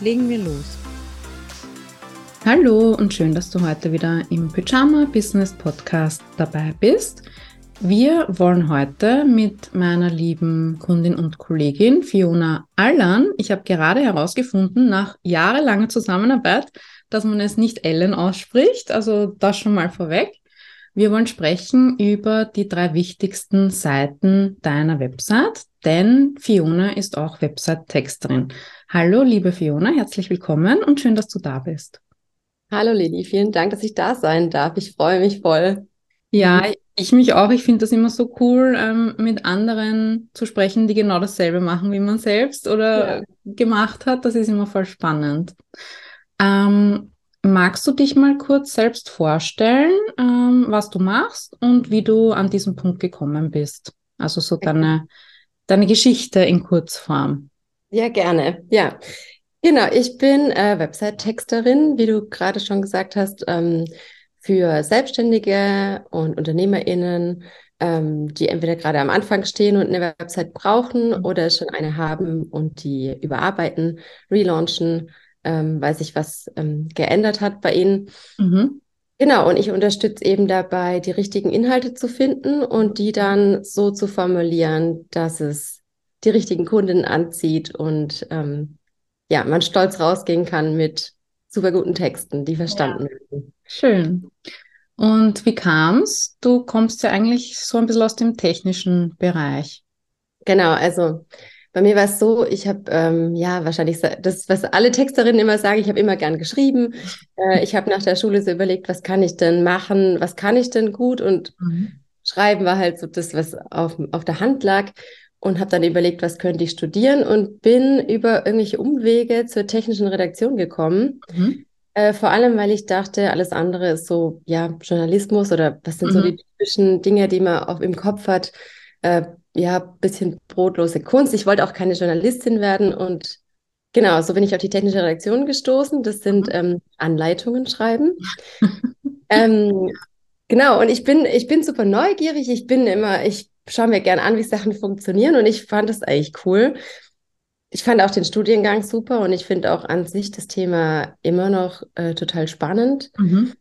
Legen wir los. Hallo und schön, dass du heute wieder im Pyjama Business Podcast dabei bist. Wir wollen heute mit meiner lieben Kundin und Kollegin Fiona Allan, ich habe gerade herausgefunden, nach jahrelanger Zusammenarbeit, dass man es nicht Ellen ausspricht, also das schon mal vorweg. Wir wollen sprechen über die drei wichtigsten Seiten deiner Website, denn Fiona ist auch Website-Texterin. Hallo, liebe Fiona, herzlich willkommen und schön, dass du da bist. Hallo Lili, vielen Dank, dass ich da sein darf. Ich freue mich voll. Ja, ich mich auch. Ich finde das immer so cool, ähm, mit anderen zu sprechen, die genau dasselbe machen wie man selbst oder ja. gemacht hat. Das ist immer voll spannend. Ähm, Magst du dich mal kurz selbst vorstellen, ähm, was du machst und wie du an diesen Punkt gekommen bist? Also so deine, deine Geschichte in Kurzform. Ja, gerne. Ja, genau. Ich bin äh, Website-Texterin, wie du gerade schon gesagt hast, ähm, für Selbstständige und UnternehmerInnen, ähm, die entweder gerade am Anfang stehen und eine Website brauchen oder schon eine haben und die überarbeiten, relaunchen ähm, weil sich was ähm, geändert hat bei ihnen. Mhm. Genau, und ich unterstütze eben dabei, die richtigen Inhalte zu finden und die dann so zu formulieren, dass es die richtigen Kunden anzieht und ähm, ja, man stolz rausgehen kann mit super guten Texten, die verstanden ja. werden. Schön. Und wie kam es? Du kommst ja eigentlich so ein bisschen aus dem technischen Bereich. Genau, also bei mir war es so, ich habe ähm, ja wahrscheinlich das, was alle Texterinnen immer sagen, ich habe immer gern geschrieben. Äh, ich habe nach der Schule so überlegt, was kann ich denn machen, was kann ich denn gut und mhm. Schreiben war halt so das, was auf, auf der Hand lag und habe dann überlegt, was könnte ich studieren und bin über irgendwelche Umwege zur technischen Redaktion gekommen. Mhm. Äh, vor allem, weil ich dachte, alles andere ist so, ja, Journalismus oder was sind mhm. so die typischen Dinge, die man auch im Kopf hat. Äh, ja, bisschen brotlose Kunst. Ich wollte auch keine Journalistin werden und genau, so bin ich auf die technische Redaktion gestoßen. Das sind mhm. ähm, Anleitungen schreiben. ähm, genau, und ich bin, ich bin super neugierig. Ich bin immer, ich schaue mir gerne an, wie Sachen funktionieren und ich fand das eigentlich cool. Ich fand auch den Studiengang super und ich finde auch an sich das Thema immer noch äh, total spannend. Mhm.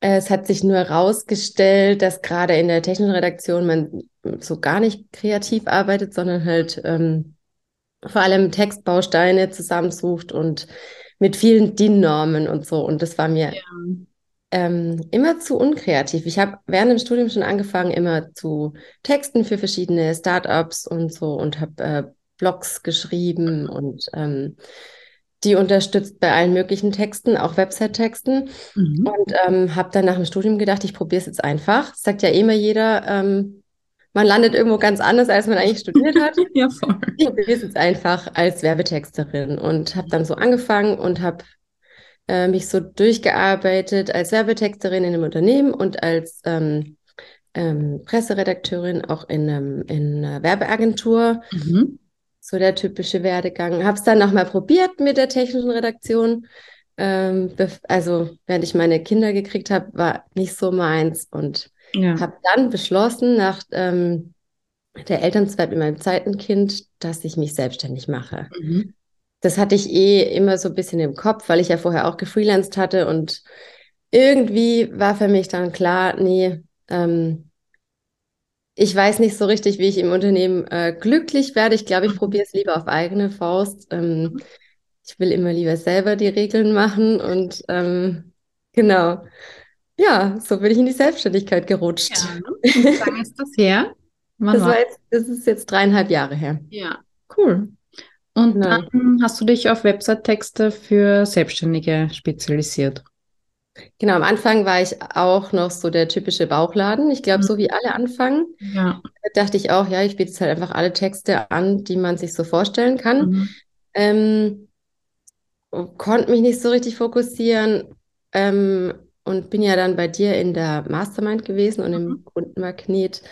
Es hat sich nur herausgestellt, dass gerade in der technischen Redaktion man so gar nicht kreativ arbeitet, sondern halt ähm, vor allem Textbausteine zusammensucht und mit vielen DIN-Normen und so. Und das war mir ja. ähm, immer zu unkreativ. Ich habe während dem Studium schon angefangen, immer zu Texten für verschiedene Startups und so und habe äh, Blogs geschrieben und ähm, die unterstützt bei allen möglichen Texten, auch Website-Texten. Mhm. Und ähm, habe dann nach dem Studium gedacht, ich probiere es jetzt einfach. Das sagt ja immer jeder, ähm, man landet irgendwo ganz anders, als man eigentlich studiert hat. ja, voll. Ich probiere es jetzt einfach als Werbetexterin und habe dann so angefangen und habe äh, mich so durchgearbeitet als Werbetexterin in einem Unternehmen und als ähm, ähm, Presseredakteurin auch in, einem, in einer Werbeagentur. Mhm so der typische Werdegang. Habe es dann nochmal probiert mit der technischen Redaktion. Ähm, also, während ich meine Kinder gekriegt habe, war nicht so meins und ja. habe dann beschlossen, nach ähm, der Elternzeit mit meinem zweiten Kind, dass ich mich selbstständig mache. Mhm. Das hatte ich eh immer so ein bisschen im Kopf, weil ich ja vorher auch gefreelanced hatte und irgendwie war für mich dann klar, nee, ähm, ich weiß nicht so richtig, wie ich im Unternehmen äh, glücklich werde. Ich glaube, ich mhm. probiere es lieber auf eigene Faust. Ähm, ich will immer lieber selber die Regeln machen und ähm, genau. Ja, so bin ich in die Selbstständigkeit gerutscht. Ja, ne? Wie lange ist das her? das, jetzt, das ist jetzt dreieinhalb Jahre her. Ja, cool. Und genau. dann hast du dich auf Website-Texte für Selbstständige spezialisiert. Genau, am Anfang war ich auch noch so der typische Bauchladen. Ich glaube, mhm. so wie alle anfangen, ja. dachte ich auch, ja, ich biete jetzt halt einfach alle Texte an, die man sich so vorstellen kann. Mhm. Ähm, konnte mich nicht so richtig fokussieren ähm, und bin ja dann bei dir in der Mastermind gewesen und im Mhm. Kundenmagnet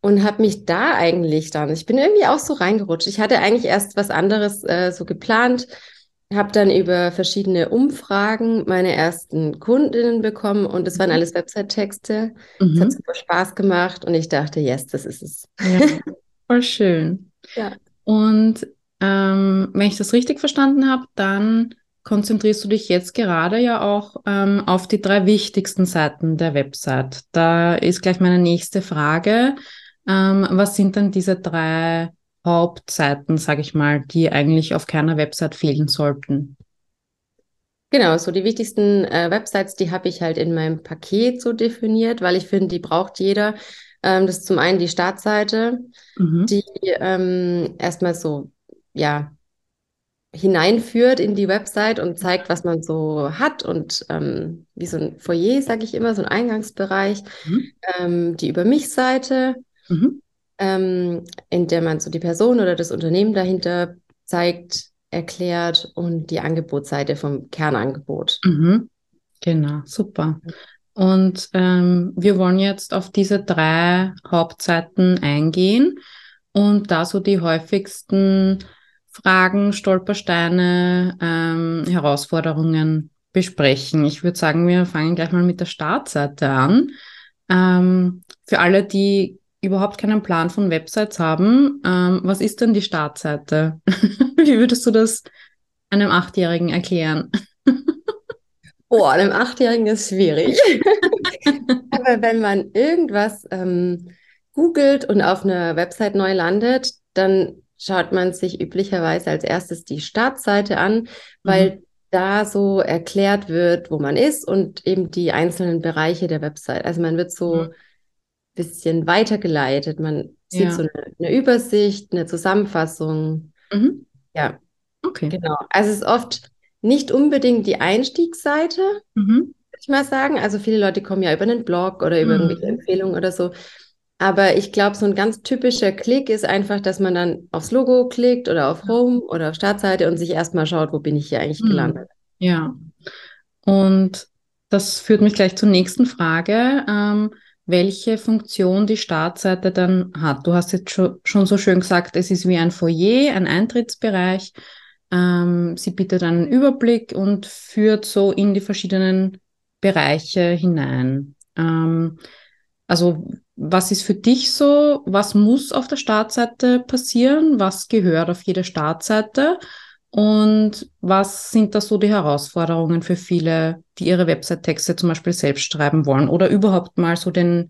und habe mich da eigentlich dann, ich bin irgendwie auch so reingerutscht. Ich hatte eigentlich erst was anderes äh, so geplant, habe dann über verschiedene Umfragen meine ersten Kundinnen bekommen und das waren alles Website-Texte. Es hat Mhm. super Spaß gemacht und ich dachte, yes, das ist es. Ja, voll schön. Ja. Und ähm, wenn ich das richtig verstanden habe, dann konzentrierst du dich jetzt gerade ja auch ähm, auf die drei wichtigsten Seiten der Website. Da ist gleich meine nächste Frage. Ähm, was sind denn diese drei Hauptseiten, sage ich mal, die eigentlich auf keiner Website fehlen sollten? Genau, so die wichtigsten äh, Websites, die habe ich halt in meinem Paket so definiert, weil ich finde, die braucht jeder. Ähm, das ist zum einen die Startseite, Mhm. die ähm, erstmal so, ja, hineinführt in die Website und zeigt, was man so hat und ähm, wie so ein Foyer, sage ich immer, so ein Eingangsbereich. Mhm. Ähm, die Über mich-Seite, Mhm. Ähm, in der man so die Person oder das Unternehmen dahinter zeigt, erklärt und die Angebotsseite vom Kernangebot. Mhm. Genau, super. Und ähm, wir wollen jetzt auf diese drei Hauptseiten eingehen und da so die häufigsten Fragen, Stolpersteine, ähm, Herausforderungen besprechen. Ich würde sagen, wir fangen gleich mal mit der Startseite an. Ähm, für alle, die überhaupt keinen Plan von Websites haben, ähm, was ist denn die Startseite? Wie würdest du das einem Achtjährigen erklären? Oh, einem Achtjährigen ist schwierig. Aber wenn man irgendwas ähm, googelt und auf einer Website neu landet, dann schaut man sich üblicherweise als erstes die Startseite an, weil da so erklärt wird, wo man ist und eben die einzelnen Bereiche der Website. Also man wird so Mhm. Bisschen weitergeleitet. Man sieht Ja. so eine, eine Übersicht, eine Zusammenfassung. Mhm. Ja, Okay. genau. Also es ist oft nicht unbedingt die Einstiegsseite, Mhm. würde ich mal sagen. Also viele Leute kommen ja über einen Blog oder über Mhm. irgendwelche Empfehlungen oder so. Aber ich glaube, so ein ganz typischer Klick ist einfach, dass man dann aufs Logo klickt oder auf Home oder auf Startseite und sich erstmal schaut, wo bin ich hier eigentlich Mhm. gelandet. Ja. Und das führt mich gleich zur nächsten Frage, ähm, welche Funktion die Startseite dann hat. Du hast jetzt schon, so schön gesagt, es ist wie ein Foyer, ein Eintrittsbereich. Ähm, sie bietet einen Überblick und führt so in die verschiedenen Bereiche hinein. Ähm, also was ist für dich so? Was muss auf der Startseite passieren? Was gehört auf jede Startseite? Und was sind da so die Herausforderungen für viele, die ihre Website-Texte zum Beispiel selbst schreiben wollen oder überhaupt mal so den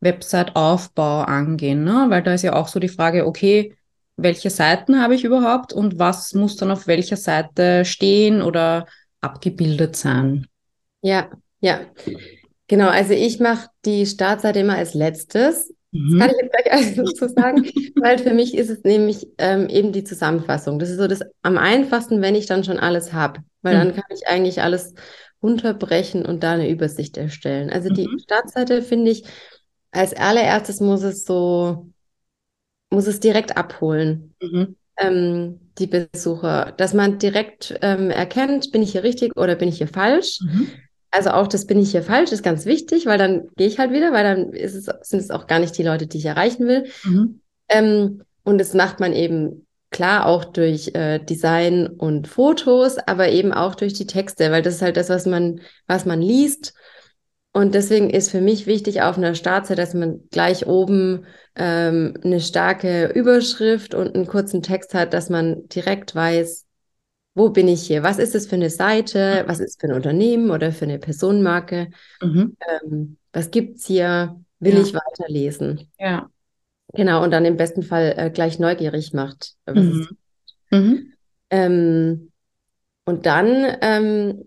Website-Aufbau angehen? Ne? Weil da ist ja auch so die Frage, okay, welche Seiten habe ich überhaupt und was muss dann auf welcher Seite stehen oder abgebildet sein? Ja, ja. Genau, also ich mache die Startseite immer als letztes. Das Mhm. kann ich jetzt gleich alles dazu sagen, weil für mich ist es nämlich ähm, eben die Zusammenfassung. Das ist so das am einfachsten, wenn ich dann schon alles habe, weil dann Mhm. kann ich eigentlich alles runterbrechen und da eine Übersicht erstellen. Also die Mhm. Startseite finde ich, als allererstes muss es so, muss es direkt abholen, Mhm. ähm, die Besucher, dass man direkt ähm, erkennt, bin ich hier richtig oder bin ich hier falsch. Also auch das bin ich hier falsch ist ganz wichtig, weil dann gehe ich halt wieder, weil dann es, sind es auch gar nicht die Leute, die ich erreichen will. Mhm. Ähm, und das macht man eben klar auch durch äh, Design und Fotos, aber eben auch durch die Texte, weil das ist halt das, was man, was man liest. Und deswegen ist für mich wichtig auf einer Startseite, dass man gleich oben ähm, eine starke Überschrift und einen kurzen Text hat, dass man direkt weiß, wo bin ich hier? Was ist es für eine Seite? Was ist es für ein Unternehmen oder für eine Personenmarke? Mhm. Ähm, was gibt's hier? Will Ja. ich weiterlesen? Ja. Genau, und dann im besten Fall äh, gleich neugierig macht. Mhm. Mhm. ähm, und dann ähm,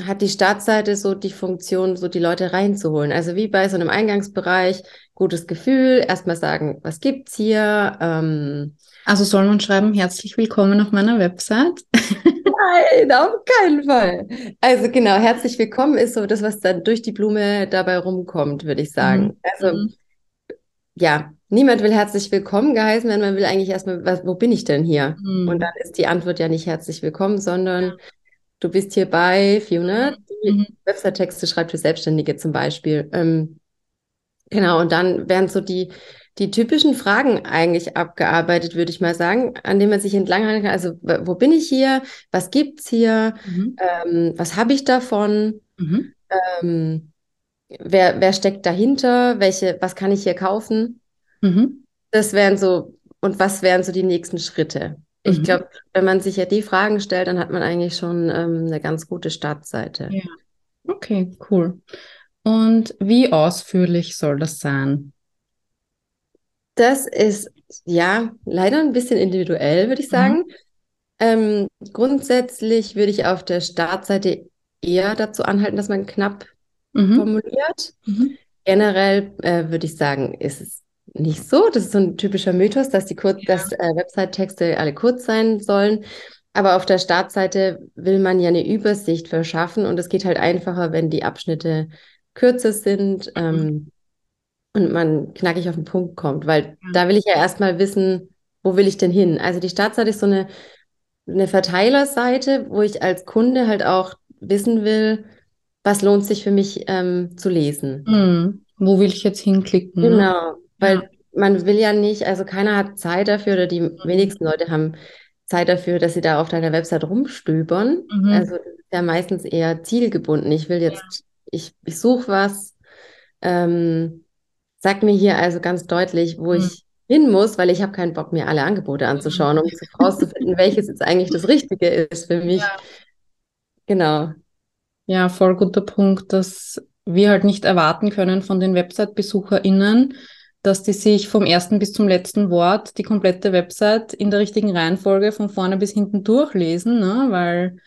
hat die Startseite so die Funktion, so die Leute reinzuholen. Also wie bei so einem Eingangsbereich, gutes Gefühl, erstmal sagen, was gibt's hier? Ähm, Also soll man schreiben, herzlich willkommen auf meiner Website? Nein, auf keinen Fall. Also genau, herzlich willkommen ist so das, was dann durch die Blume dabei rumkommt, würde ich sagen. Mhm. Also Mhm. ja, niemand will herzlich willkommen geheißen werden, man will eigentlich erstmal, was, wo bin ich denn hier? Mhm. Und dann ist die Antwort ja nicht herzlich willkommen, sondern du bist hier bei Fiona, die Mhm. Website-Texte schreibt für Selbstständige zum Beispiel. Ähm, genau, und dann werden so die, die typischen Fragen eigentlich abgearbeitet, würde ich mal sagen, an denen man sich entlanghangeln kann. Also, wo bin ich hier? Was gibt's hier? Mhm. Ähm, was habe ich davon? Mhm. Ähm, wer, wer steckt dahinter? Welche, was kann ich hier kaufen? Mhm. Das wären so, und was wären so die nächsten Schritte? Ich Mhm. glaube, wenn man sich ja die Fragen stellt, dann hat man eigentlich schon ähm, eine ganz gute Startseite. Ja. Okay, cool. Und wie ausführlich soll das sein? Das ist ja leider ein bisschen individuell, würde ich Mhm. sagen. Ähm, grundsätzlich würde ich auf der Startseite eher dazu anhalten, dass man knapp Mhm. formuliert. Mhm. Generell äh, würde ich sagen, ist es nicht so. Das ist so ein typischer Mythos, dass die kurz, Ja. dass äh, Website-Texte alle kurz sein sollen. Aber auf der Startseite will man ja eine Übersicht verschaffen und es geht halt einfacher, wenn die Abschnitte kürzer sind ähm, und man knackig auf den Punkt kommt, weil Ja. da will ich ja erstmal wissen, wo will ich denn hin? Also die Startseite ist so eine, eine Verteilerseite, wo ich als Kunde halt auch wissen will, was lohnt sich für mich ähm, zu lesen. Mhm. Wo will ich jetzt hinklicken? ne? Genau, weil man will ja nicht, also keiner hat Zeit dafür oder die Mhm. wenigsten Leute haben Zeit dafür, dass sie da auf deiner Website rumstöbern. Mhm. Also das ist ja meistens eher zielgebunden. Ich will jetzt, ich, ich suche was, ähm, sag mir hier also ganz deutlich, wo Mhm. ich hin muss, weil ich habe keinen Bock, mir alle Angebote anzuschauen, um zu rauszufinden, welches jetzt eigentlich das Richtige ist für mich. Ja. Genau. Ja, voll guter Punkt, dass wir halt nicht erwarten können von den Website-BesucherInnen, dass die sich vom ersten bis zum letzten Wort die komplette Website in der richtigen Reihenfolge von vorne bis hinten durchlesen, ne? Weil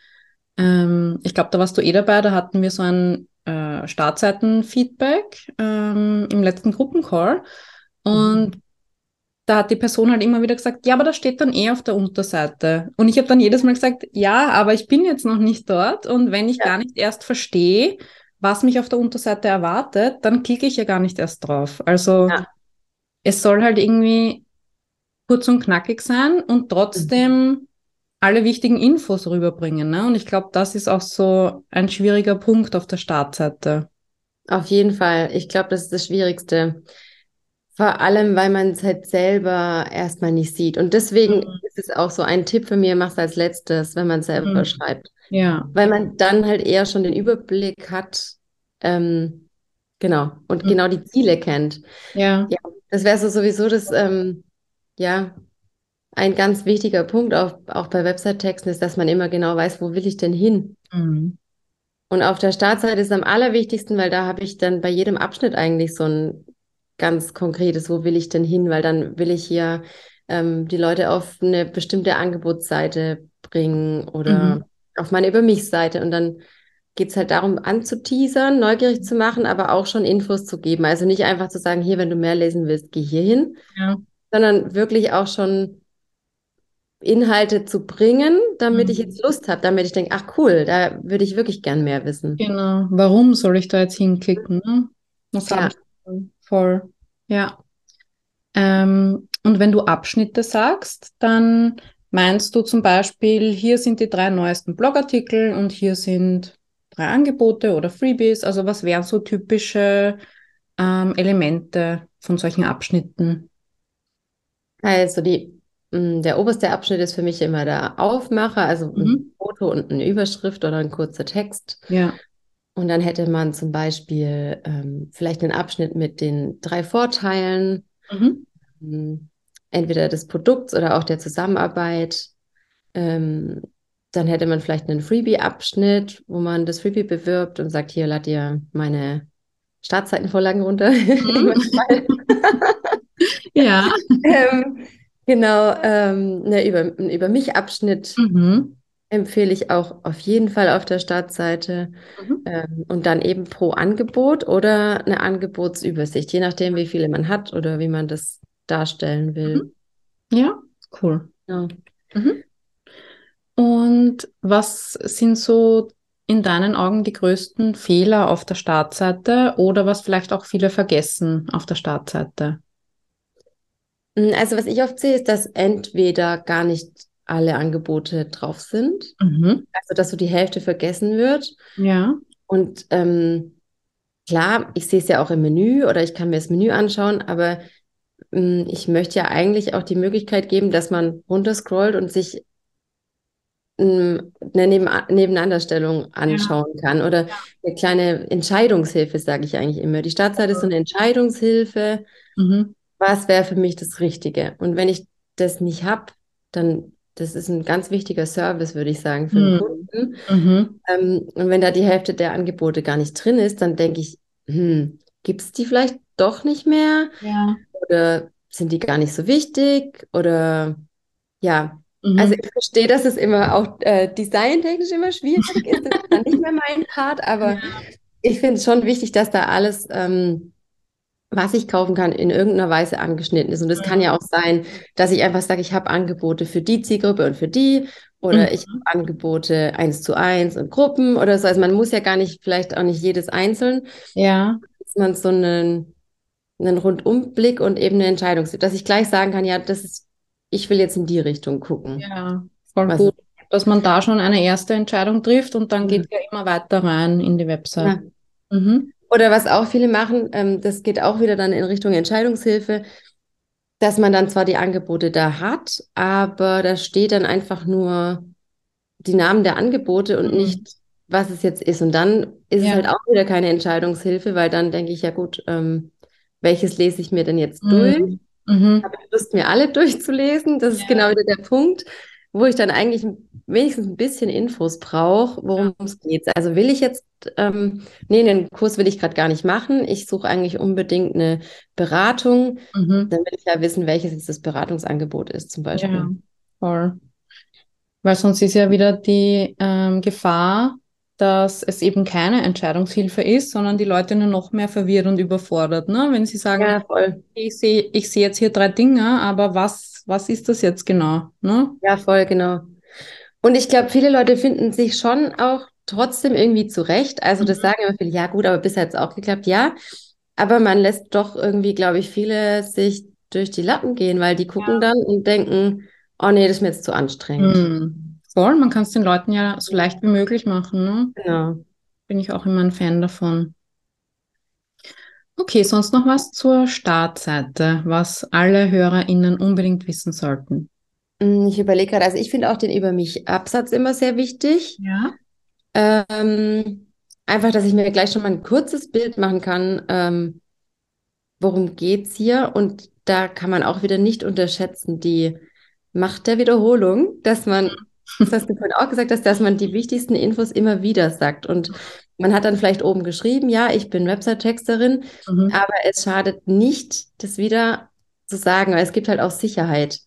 ähm, ich glaube, da warst du eh dabei, da hatten wir so ein äh, Startseiten-Feedback ähm, im letzten Gruppencall und da hat die Person halt immer wieder gesagt, ja, aber das steht dann eh auf der Unterseite. Und ich habe dann jedes Mal gesagt, ja, aber ich bin jetzt noch nicht dort. Und wenn ich Ja. gar nicht erst verstehe, was mich auf der Unterseite erwartet, dann klicke ich ja gar nicht erst drauf. Also Ja. es soll halt irgendwie kurz und knackig sein und trotzdem alle wichtigen Infos rüberbringen. Ne? Und ich glaube, das ist auch so ein schwieriger Punkt auf der Startseite. Auf jeden Fall. Ich glaube, das ist das Schwierigste. Vor allem, weil man es halt selber erstmal nicht sieht. Und deswegen Mhm. ist es auch so ein Tipp von mir, mach's als letztes, wenn man es selber Mhm. schreibt. Ja. Weil man dann halt eher schon den Überblick hat, ähm, genau, und Mhm. genau die Ziele kennt. Ja. Ja, das wäre so sowieso das, ähm, ja, ein ganz wichtiger Punkt auch, auch bei Website-Texten ist, dass man immer genau weiß, wo will ich denn hin? Mhm. Und auf der Startseite ist am allerwichtigsten, weil da habe ich dann bei jedem Abschnitt eigentlich so ein ganz konkretes, wo will ich denn hin? Weil dann will ich hier ähm, die Leute auf eine bestimmte Angebotsseite bringen oder Mhm. auf meine Über mich-Seite. Und dann geht es halt darum, anzuteasern, neugierig zu machen, aber auch schon Infos zu geben. Also nicht einfach zu sagen, hier, wenn du mehr lesen willst, geh hier hin, Ja. sondern wirklich auch schon Inhalte zu bringen, damit ich Mhm. jetzt Lust habe, damit ich denke, ach cool, da würde ich wirklich gern mehr wissen. Genau. Warum soll ich da jetzt hinklicken? Ne? Was Ja. habe ich? Voll. Ja. Ähm, und wenn du Abschnitte sagst, dann meinst du zum Beispiel, hier sind die drei neuesten Blogartikel und hier sind drei Angebote oder Freebies. Also was wären so typische ähm, Elemente von solchen Abschnitten? Also die, der oberste Abschnitt ist für mich immer der Aufmacher, also ein Mhm. Foto und eine Überschrift oder ein kurzer Text. Ja. Und dann hätte man zum Beispiel ähm, vielleicht einen Abschnitt mit den drei Vorteilen, Mhm. mh, entweder des Produkts oder auch der Zusammenarbeit. Ähm, dann hätte man vielleicht einen Freebie-Abschnitt, wo man das Freebie bewirbt und sagt, hier lad dir meine Startseitenvorlagen runter. Fall. Ja. genau, ähm, ne, über, über mich Abschnitt Mhm. empfehle ich auch auf jeden Fall auf der Startseite Mhm. ähm, und dann eben pro Angebot oder eine Angebotsübersicht, je nachdem, wie viele man hat oder wie man das darstellen will. Ja, cool. Ja. Mhm. Und was sind so in deinen Augen die größten Fehler auf der Startseite oder was vielleicht auch viele vergessen auf der Startseite? Mm, Also was ich oft sehe, ist, dass entweder gar nicht alle Angebote drauf sind. Mhm. Also, dass so die Hälfte vergessen wird. Ja. Und ähm, klar, ich sehe es ja auch im Menü oder ich kann mir das Menü anschauen, aber ähm, ich möchte ja eigentlich auch die Möglichkeit geben, dass man runterscrollt und sich ähm, eine Neben Nebeneinanderstellung anschauen kann oder eine kleine Entscheidungshilfe, sage ich eigentlich immer. Die Startseite ist so eine Entscheidungshilfe. Mhm. Was wäre für mich das Richtige? Und wenn ich das nicht habe, dann das ist ein ganz wichtiger Service, würde ich sagen, für den Mhm. Kunden. Mhm. Ähm, und wenn da die Hälfte der Angebote gar nicht drin ist, dann denke ich, hm, gibt es die vielleicht doch nicht mehr? Ja. Oder sind die gar nicht so wichtig? Oder ja, Mhm. also ich verstehe, dass es immer auch äh, designtechnisch immer schwierig ist. Das ist dann nicht mehr mein Part, aber ich finde es schon wichtig, dass da alles, ähm, was ich kaufen kann, in irgendeiner Weise angeschnitten ist. Und es kann ja auch sein, dass ich einfach sage, ich habe Angebote für die Zielgruppe und für die. Oder Mhm. ich habe Angebote eins zu eins und Gruppen oder so. Also man muss ja gar nicht, vielleicht auch nicht jedes einzeln, ja. dass man so einen, einen Rundumblick und eben eine Entscheidung, dass ich gleich sagen kann, ja, das ist, ich will jetzt in die Richtung gucken. Ja, voll Was- gut. Dass man da schon eine erste Entscheidung trifft und dann Mhm. geht ja immer weiter rein in die Website. Ja. Mhm. Oder was auch viele machen, ähm, das geht auch wieder dann in Richtung Entscheidungshilfe, dass man dann zwar die Angebote da hat, aber da steht dann einfach nur die Namen der Angebote und Mhm. nicht, was es jetzt ist. Und dann ist Ja. es halt auch wieder keine Entscheidungshilfe, weil dann denke ich, ja gut, ähm, welches lese ich mir denn jetzt durch? Mhm. Mhm. habe ich Lust, mir alle durchzulesen. Das ist Ja. genau wieder der Punkt, wo ich dann eigentlich wenigstens ein bisschen Infos brauche, worum es geht. Also will ich jetzt, ähm, nee, den Kurs will ich gerade gar nicht machen. Ich suche eigentlich unbedingt eine Beratung. Mhm. Dann will ich ja wissen, welches jetzt das Beratungsangebot ist, zum Beispiel. Ja, voll. Weil sonst ist ja wieder die ähm, Gefahr, dass es eben keine Entscheidungshilfe ist, sondern die Leute nur noch mehr verwirrt und überfordert, ne? Wenn sie sagen, Ja, ich sehe, ich sehe jetzt hier drei Dinge, aber was, was ist das jetzt genau, ne? Ja, voll, genau. Und ich glaube, viele Leute finden sich schon auch trotzdem irgendwie zurecht. Also das Mhm. sagen immer viele, ja gut, aber bisher hat es auch geklappt, ja. Aber man lässt doch irgendwie, glaube ich, viele sich durch die Lappen gehen, weil die gucken dann und denken, oh nee, das ist mir jetzt zu anstrengend. Hm. Voll, man kann es den Leuten ja so leicht wie möglich machen, ne? Genau. Bin ich auch immer ein Fan davon. Okay, sonst noch was zur Startseite, was alle HörerInnen unbedingt wissen sollten. Mm, Ich überlege gerade, also ich finde auch den Über mich-Absatz immer sehr wichtig. Ja. Ähm, einfach, dass ich mir gleich schon mal ein kurzes Bild machen kann, ähm, worum geht's hier? Und da kann man auch wieder nicht unterschätzen, die Macht der Wiederholung, dass man, das hast du vorhin auch gesagt hast, dass man die wichtigsten Infos immer wieder sagt. Und man hat dann vielleicht oben geschrieben, ja, ich bin Website-Texterin, Mhm. aber es schadet nicht, das wieder zu sagen, weil es gibt halt auch Sicherheit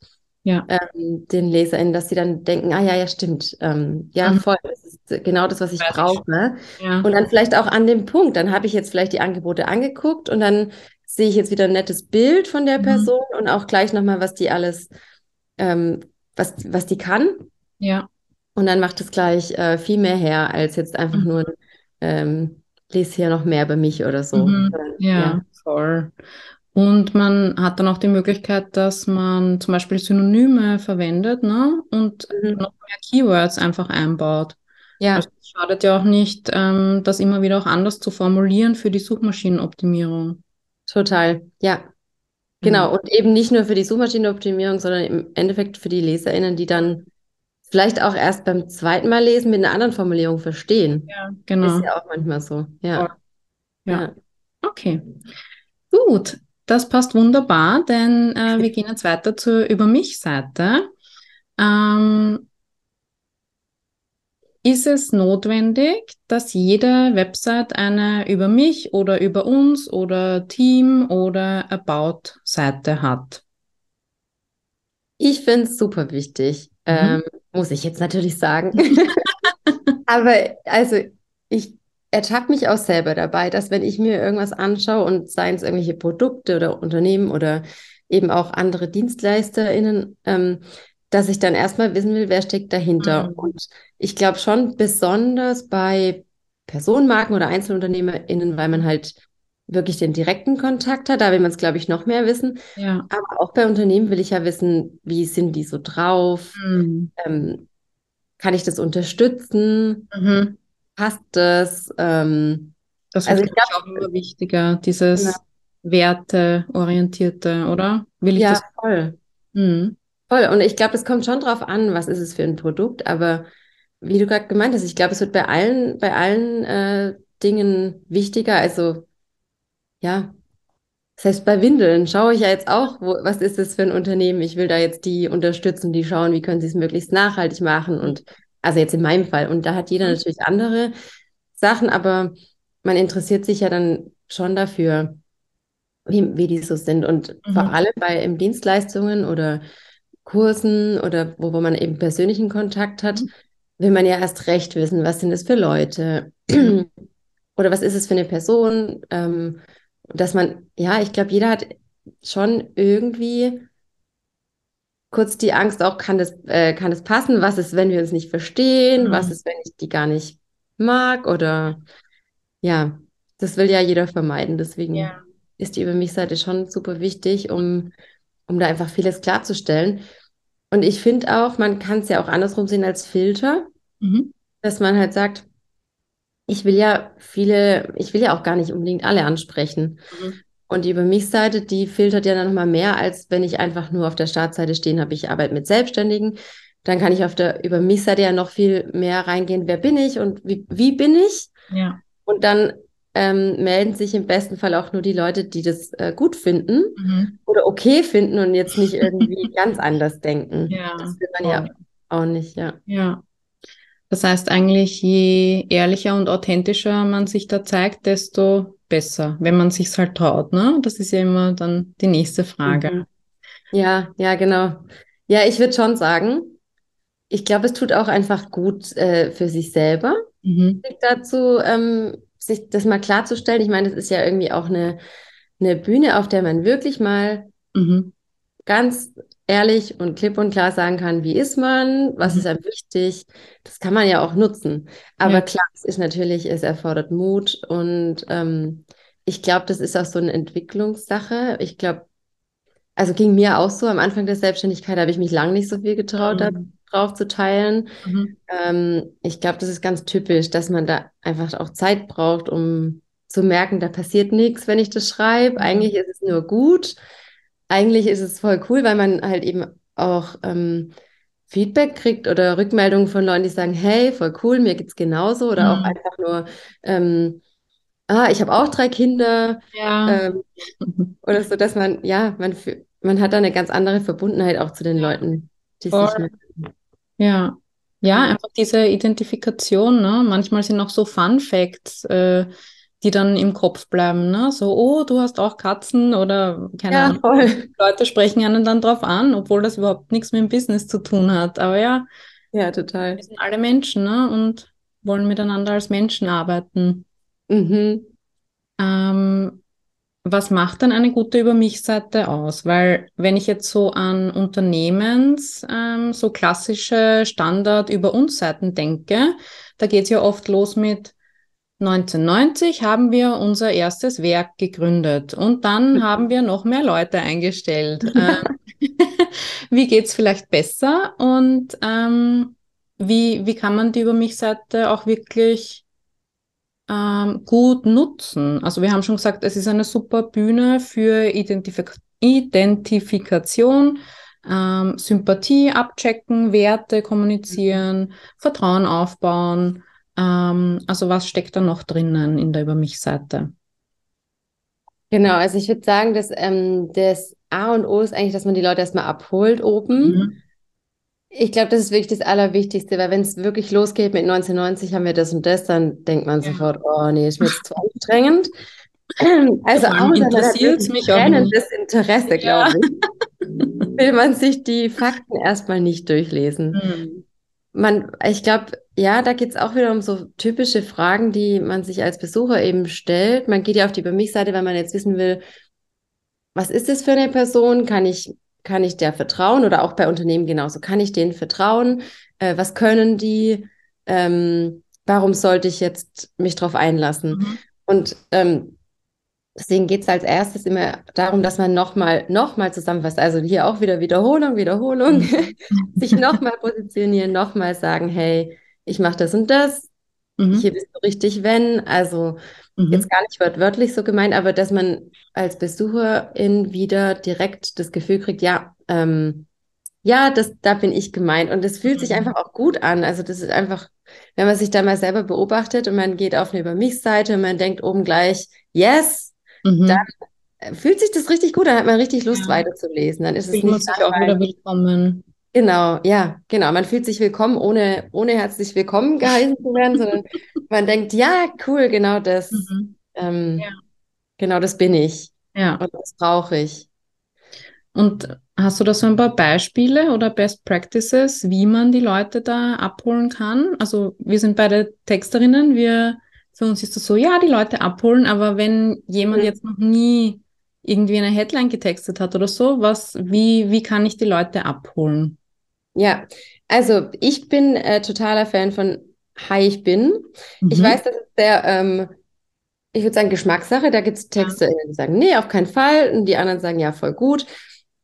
Ja. ähm, den LeserInnen, dass sie dann denken, ah ja, ja, stimmt, ähm, ja, Mhm. voll, das ist genau das, was ich brauche. Ja. Und dann vielleicht auch an dem Punkt, dann habe ich jetzt vielleicht die Angebote angeguckt und dann sehe ich jetzt wieder ein nettes Bild von der Mhm. Person und auch gleich nochmal, was die alles, ähm, was, was die kann. Ja. Und dann macht es gleich äh, viel mehr her, als jetzt einfach Mhm. nur, ähm, lese hier noch mehr über mich oder so. Mhm. Sondern, Ja, voll. Und man hat dann auch die Möglichkeit, dass man zum Beispiel Synonyme verwendet, ne? Und Mhm. noch mehr Keywords einfach einbaut. ja, Also es schadet ja auch nicht, ähm, das immer wieder auch anders zu formulieren für die Suchmaschinenoptimierung. total. Ja. Genau, und eben nicht nur für die Suchmaschinenoptimierung, sondern im Endeffekt für die LeserInnen, die dann vielleicht auch erst beim zweiten Mal lesen mit einer anderen Formulierung verstehen. Ja, genau. Ist ja auch manchmal so. Ja. Ja. Ja. Okay. Gut, das passt wunderbar, denn äh, wir gehen jetzt weiter zur Über mich-Seite. Ähm, ist es notwendig, dass jede Website eine Über mich oder Über uns oder Team oder About-Seite hat? Ich finde es super wichtig. Mhm. Ähm, muss ich jetzt natürlich sagen. Aber also ich ertappe mich auch selber dabei, dass wenn ich mir irgendwas anschaue und seien es irgendwelche Produkte oder Unternehmen oder eben auch andere DienstleisterInnen, ähm, dass ich dann erstmal wissen will, wer steckt dahinter. Mhm. Und ich glaube schon besonders bei Personenmarken oder EinzelunternehmerInnen, weil man halt wirklich den direkten Kontakt hat. Da will man es, glaube ich, noch mehr wissen. Ja. Aber auch bei Unternehmen will ich ja wissen, wie sind die so drauf? Mhm. Ähm, kann ich das unterstützen? Mhm. Passt das? Ähm, Das Also ich glaub auch immer wichtiger, dieses Genau. Werteorientierte, oder? Will ich ja, das? voll. Mhm. Voll. Und ich glaube, es kommt schon drauf an, was ist es für ein Produkt. Aber wie du gerade gemeint hast, ich glaube, es wird bei allen, bei allen äh, Dingen wichtiger. Also, ja, das heißt, bei Windeln schaue ich ja jetzt auch, wo, was ist das für ein Unternehmen? Ich will da jetzt die unterstützen, die schauen, wie können sie es möglichst nachhaltig machen. Und also jetzt in meinem Fall. Und da hat jeder Mhm. natürlich andere Sachen, aber man interessiert sich ja dann schon dafür, wie, wie die so sind. Und Mhm. vor allem bei im Dienstleistungen oder Kursen oder wo, wo man eben persönlichen Kontakt hat, Mhm. will man ja erst recht wissen, was sind es für Leute Mhm. oder was ist es für eine Person, ähm, dass man, ja, ich glaube, jeder hat schon irgendwie kurz die Angst auch, kann das, äh, kann das passen? Was ist, wenn wir uns nicht verstehen? Was Mhm. ist, wenn ich die gar nicht mag? Oder ja, das will ja jeder vermeiden. Deswegen Ja. ist die Über mich-Seite schon super wichtig, um, um da einfach vieles klarzustellen. Und ich finde auch, man kann es ja auch andersrum sehen als Filter, Mhm. dass man halt sagt, ich will ja viele, ich will ja auch gar nicht unbedingt alle ansprechen. Mhm. Und die Über mich-Seite, die filtert ja dann nochmal mehr, als wenn ich einfach nur auf der Startseite stehen habe, ich arbeite mit Selbstständigen. Dann kann ich auf der Über mich-Seite ja noch viel mehr reingehen, wer bin ich und wie, wie bin ich? Ja. Und dann ähm, melden sich im besten Fall auch nur die Leute, die das äh, gut finden Mhm. oder okay finden und jetzt nicht irgendwie ganz anders denken. Ja. Das will man ja auch nicht, ja. Ja. Das heißt eigentlich, je ehrlicher und authentischer man sich da zeigt, desto besser, wenn man sich's halt traut, ne? Das ist ja immer dann die nächste Frage. Mhm. Ja, ja, genau. Ja, ich würde schon sagen, ich glaube, es tut auch einfach gut äh, für sich selber, Mhm. sich dazu, ähm, sich das mal klarzustellen. Ich meine, das ist ja irgendwie auch eine, eine Bühne, auf der man wirklich mal Mhm. ganz ehrlich und klipp und klar sagen kann, wie ist man, was Mhm. ist einem wichtig. Das kann man ja auch nutzen. Aber Ja. klar, es ist natürlich, es erfordert Mut und ähm, ich glaube, das ist auch so eine Entwicklungssache. Ich glaube, also ging mir auch so, am Anfang der Selbstständigkeit habe ich mich lange nicht so viel getraut, Mhm. drauf zu teilen. Mhm. Ähm, ich glaube, das ist ganz typisch, dass man da einfach auch Zeit braucht, um zu merken, da passiert nichts, wenn ich das schreibe. Mhm. Eigentlich ist es nur gut. Eigentlich ist es voll cool, weil man halt eben auch ähm, Feedback kriegt oder Rückmeldungen von Leuten, die sagen, hey, voll cool, mir geht's genauso. Oder auch Mhm. einfach nur, ähm, ah, ich habe auch drei Kinder. Ja. Ähm, oder so, dass man, ja, man, man hat da eine ganz andere Verbundenheit auch zu den Leuten, die Voll. sich Ja. Ja, Ja. einfach diese Identifikation, ne? Manchmal sind auch so Fun Facts, äh, die dann im Kopf bleiben, ne? So, oh, du hast auch Katzen oder keine Ja, Ahnung. voll. Leute sprechen einen dann drauf an, obwohl das überhaupt nichts mit dem Business zu tun hat. Aber ja, Ja, total. wir sind alle Menschen, ne? Und wollen miteinander als Menschen arbeiten. Mhm. Ähm, was macht denn eine gute Über mich-Seite aus? Weil wenn ich jetzt so an Unternehmens, ähm, so klassische Standard über uns Seiten denke, da geht's ja oft los mit 1990 haben wir unser erstes Werk gegründet und dann haben wir noch mehr Leute eingestellt. Ähm, wie geht's vielleicht besser und ähm, wie, wie kann man die Über mich-Seite auch wirklich ähm, gut nutzen. Also wir haben schon gesagt, es ist eine super Bühne für Identifik Identifikation, ähm, Sympathie abchecken, Werte kommunizieren, Vertrauen aufbauen. Ähm, also was steckt da noch drinnen in der Über mich-Seite? Genau, also ich würde sagen, dass ähm, das A und O ist eigentlich, dass man die Leute erstmal abholt oben. Mhm. Ich glaube, das ist wirklich das Allerwichtigste, weil wenn es wirklich losgeht mit 1990 haben wir das und das, dann denkt man sofort, oh nee, ist mir jetzt zu anstrengend. Also interessiert's wirklich mich auch nicht. brennendes Interesse, Ja. glaube ich, will man sich die Fakten erstmal nicht durchlesen. Mhm. Man, ich glaube, ja, da geht es auch wieder um so typische Fragen, die man sich als Besucher eben stellt. Man geht ja auf die Über mich-Seite, weil man jetzt wissen will, was ist das für eine Person? Kann ich, kann ich der vertrauen? Oder auch bei Unternehmen genauso. Kann ich denen vertrauen? Äh, was können die? Ähm, warum sollte ich jetzt mich drauf einlassen? Mhm. Und ähm, Deswegen geht es als erstes immer darum, dass man nochmal noch mal zusammenfasst. Also hier auch wieder Wiederholung, Wiederholung. Sich nochmal positionieren, nochmal sagen, hey, ich mache das und das. Mhm. Hier bist du richtig, wenn. Also mhm. jetzt gar nicht wortwörtlich so gemeint, aber dass man als Besucherin wieder direkt das Gefühl kriegt, ja, ähm, ja, das, da bin ich gemeint. Und es fühlt sich mhm. einfach auch gut an. Also das ist einfach, wenn man sich da mal selber beobachtet und man geht auf eine Über mich-Seite und man denkt oben gleich, yes, mhm. dann fühlt sich das richtig gut, dann hat man richtig Lust ja. weiterzulesen. Dann ist es nicht sich auch wieder willkommen. Genau, ja, genau. Man fühlt sich willkommen, ohne, ohne herzlich willkommen geheißen zu werden, sondern man denkt, ja, cool, genau das. Mhm. Ähm, ja. Genau das bin ich. Ja. Und das brauche ich. Und hast du da so ein paar Beispiele oder Best Practices, wie man die Leute da abholen kann? Also wir sind beide Texterinnen, wir für uns ist das so, ja, die Leute abholen, aber wenn jemand mhm. jetzt noch nie irgendwie eine Headline getextet hat oder so, was, wie, wie kann ich die Leute abholen? Ja, also ich bin äh, totaler Fan von Hi, ich bin. Mhm. Ich weiß, das ist sehr, ähm, ich würde sagen, Geschmackssache. Da gibt es Texte, ja. die sagen, nee, auf keinen Fall. Und die anderen sagen, ja, voll gut.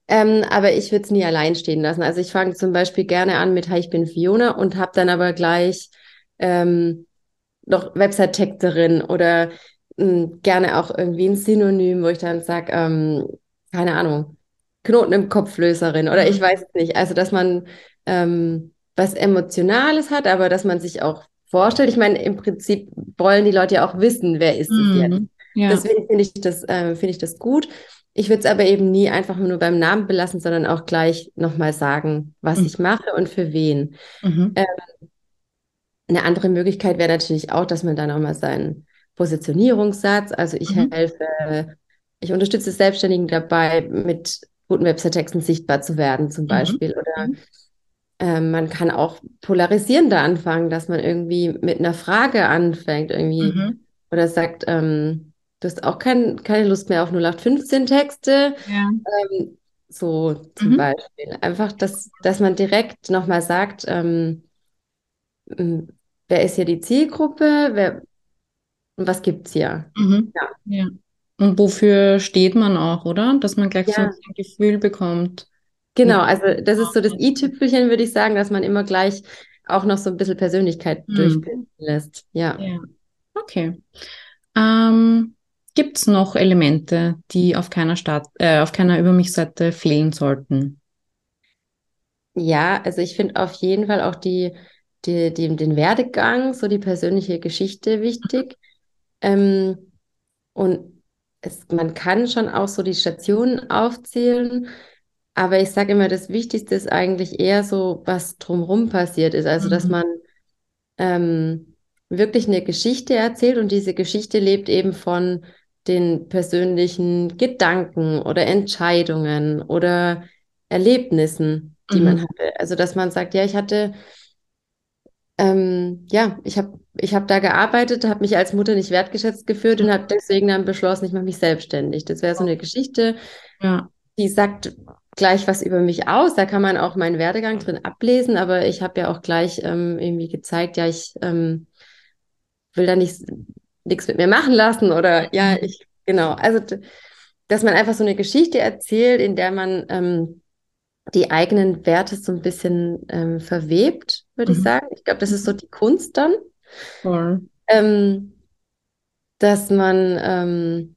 Ähm, aber ich würde es nie allein stehen lassen. Also ich fange zum Beispiel gerne an mit Hi, ich bin Fiona und habe dann aber gleich ähm, noch Website-Texterin oder mh, hm, gerne auch irgendwie ein Synonym, wo ich dann sage, ähm, keine Ahnung, Knoten im Kopflöserin oder ich mhm. weiß es nicht. Also, dass man ähm, was Emotionales hat, aber dass man sich auch vorstellt. Ich meine, im Prinzip wollen die Leute ja auch wissen, wer ist es mhm. jetzt. Ja. Deswegen finde ich, das, äh, find ich das gut. Ich würde es aber eben nie einfach nur beim Namen belassen, sondern auch gleich nochmal sagen, was mhm. ich mache und für wen. Mhm. Ähm, eine andere Möglichkeit wäre natürlich auch, dass man dann auch mal seinen Positionierungssatz, also ich mhm. helfe, ich unterstütze Selbstständigen dabei, mit guten Website-Texten sichtbar zu werden, zum mhm. Beispiel. Oder mhm. ähm, man kann auch polarisierender anfangen, dass man irgendwie mit einer Frage anfängt, irgendwie, mhm. oder sagt, ähm, du hast auch kein, keine Lust mehr auf 0815-Texte. Ja. Ähm, so zum mhm. Beispiel. Einfach, dass, dass man direkt nochmal sagt, ähm, wer ist hier die Zielgruppe, wer, was gibt es hier? Mhm. Ja. ja. Und wofür steht man auch, oder? Dass man gleich ja. so ein Gefühl bekommt. Genau, also das ist so das i-Tüpfelchen, würde ich sagen, dass man immer gleich auch noch so ein bisschen Persönlichkeit mhm. durchblicken lässt. Ja. ja. Okay. Ähm, Gibt es noch Elemente, die auf keiner Start, äh, auf keiner Über mich-Seite fehlen sollten? Ja, also ich finde auf jeden Fall auch die die, die, den Werdegang, so die persönliche Geschichte wichtig. Ähm, und es, man kann schon auch so die Stationen aufzählen, aber ich sage immer, das Wichtigste ist eigentlich eher so, was drumherum passiert ist. Also, mhm. dass man ähm, wirklich eine Geschichte erzählt und diese Geschichte lebt eben von den persönlichen Gedanken oder Entscheidungen oder Erlebnissen, die mhm. man hatte. Also, dass man sagt, ja, ich hatte ähm, ja, ich habe ich hab da gearbeitet, habe mich als Mutter nicht wertgeschätzt gefühlt und habe deswegen dann beschlossen, ich mache mich selbstständig. Das wäre so eine Geschichte, ja. die sagt gleich was über mich aus. Da kann man auch meinen Werdegang drin ablesen, aber ich habe ja auch gleich ähm, irgendwie gezeigt, ja, ich ähm, will da nicht nichts mit mir machen lassen oder ja, ich, genau. Also, dass man einfach so eine Geschichte erzählt, in der man ähm, die eigenen Werte so ein bisschen ähm, verwebt, würde mhm. ich sagen. Ich glaube, das ist so die Kunst dann. Cool. Ähm, dass man ähm,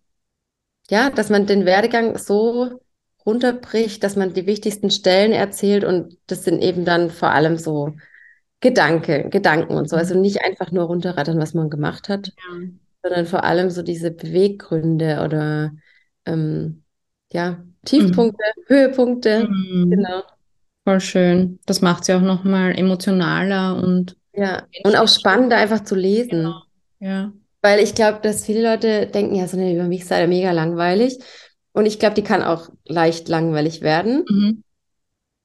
ja, dass man den Werdegang so runterbricht, dass man die wichtigsten Stellen erzählt und das sind eben dann vor allem so Gedanke, Gedanken und so. Also nicht einfach nur runterrattern, was man gemacht hat, ja. sondern vor allem so diese Beweggründe oder ähm, ja, Tiefpunkte, mhm. Höhepunkte. Mhm. Genau. Voll schön. Das macht ja auch nochmal emotionaler und. Ja, und auch spannender einfach zu lesen. Genau. Ja. Weil ich glaube, dass viele Leute denken, ja, so eine über mich sei mega langweilig. Und ich glaube, die kann auch leicht langweilig werden. Mhm.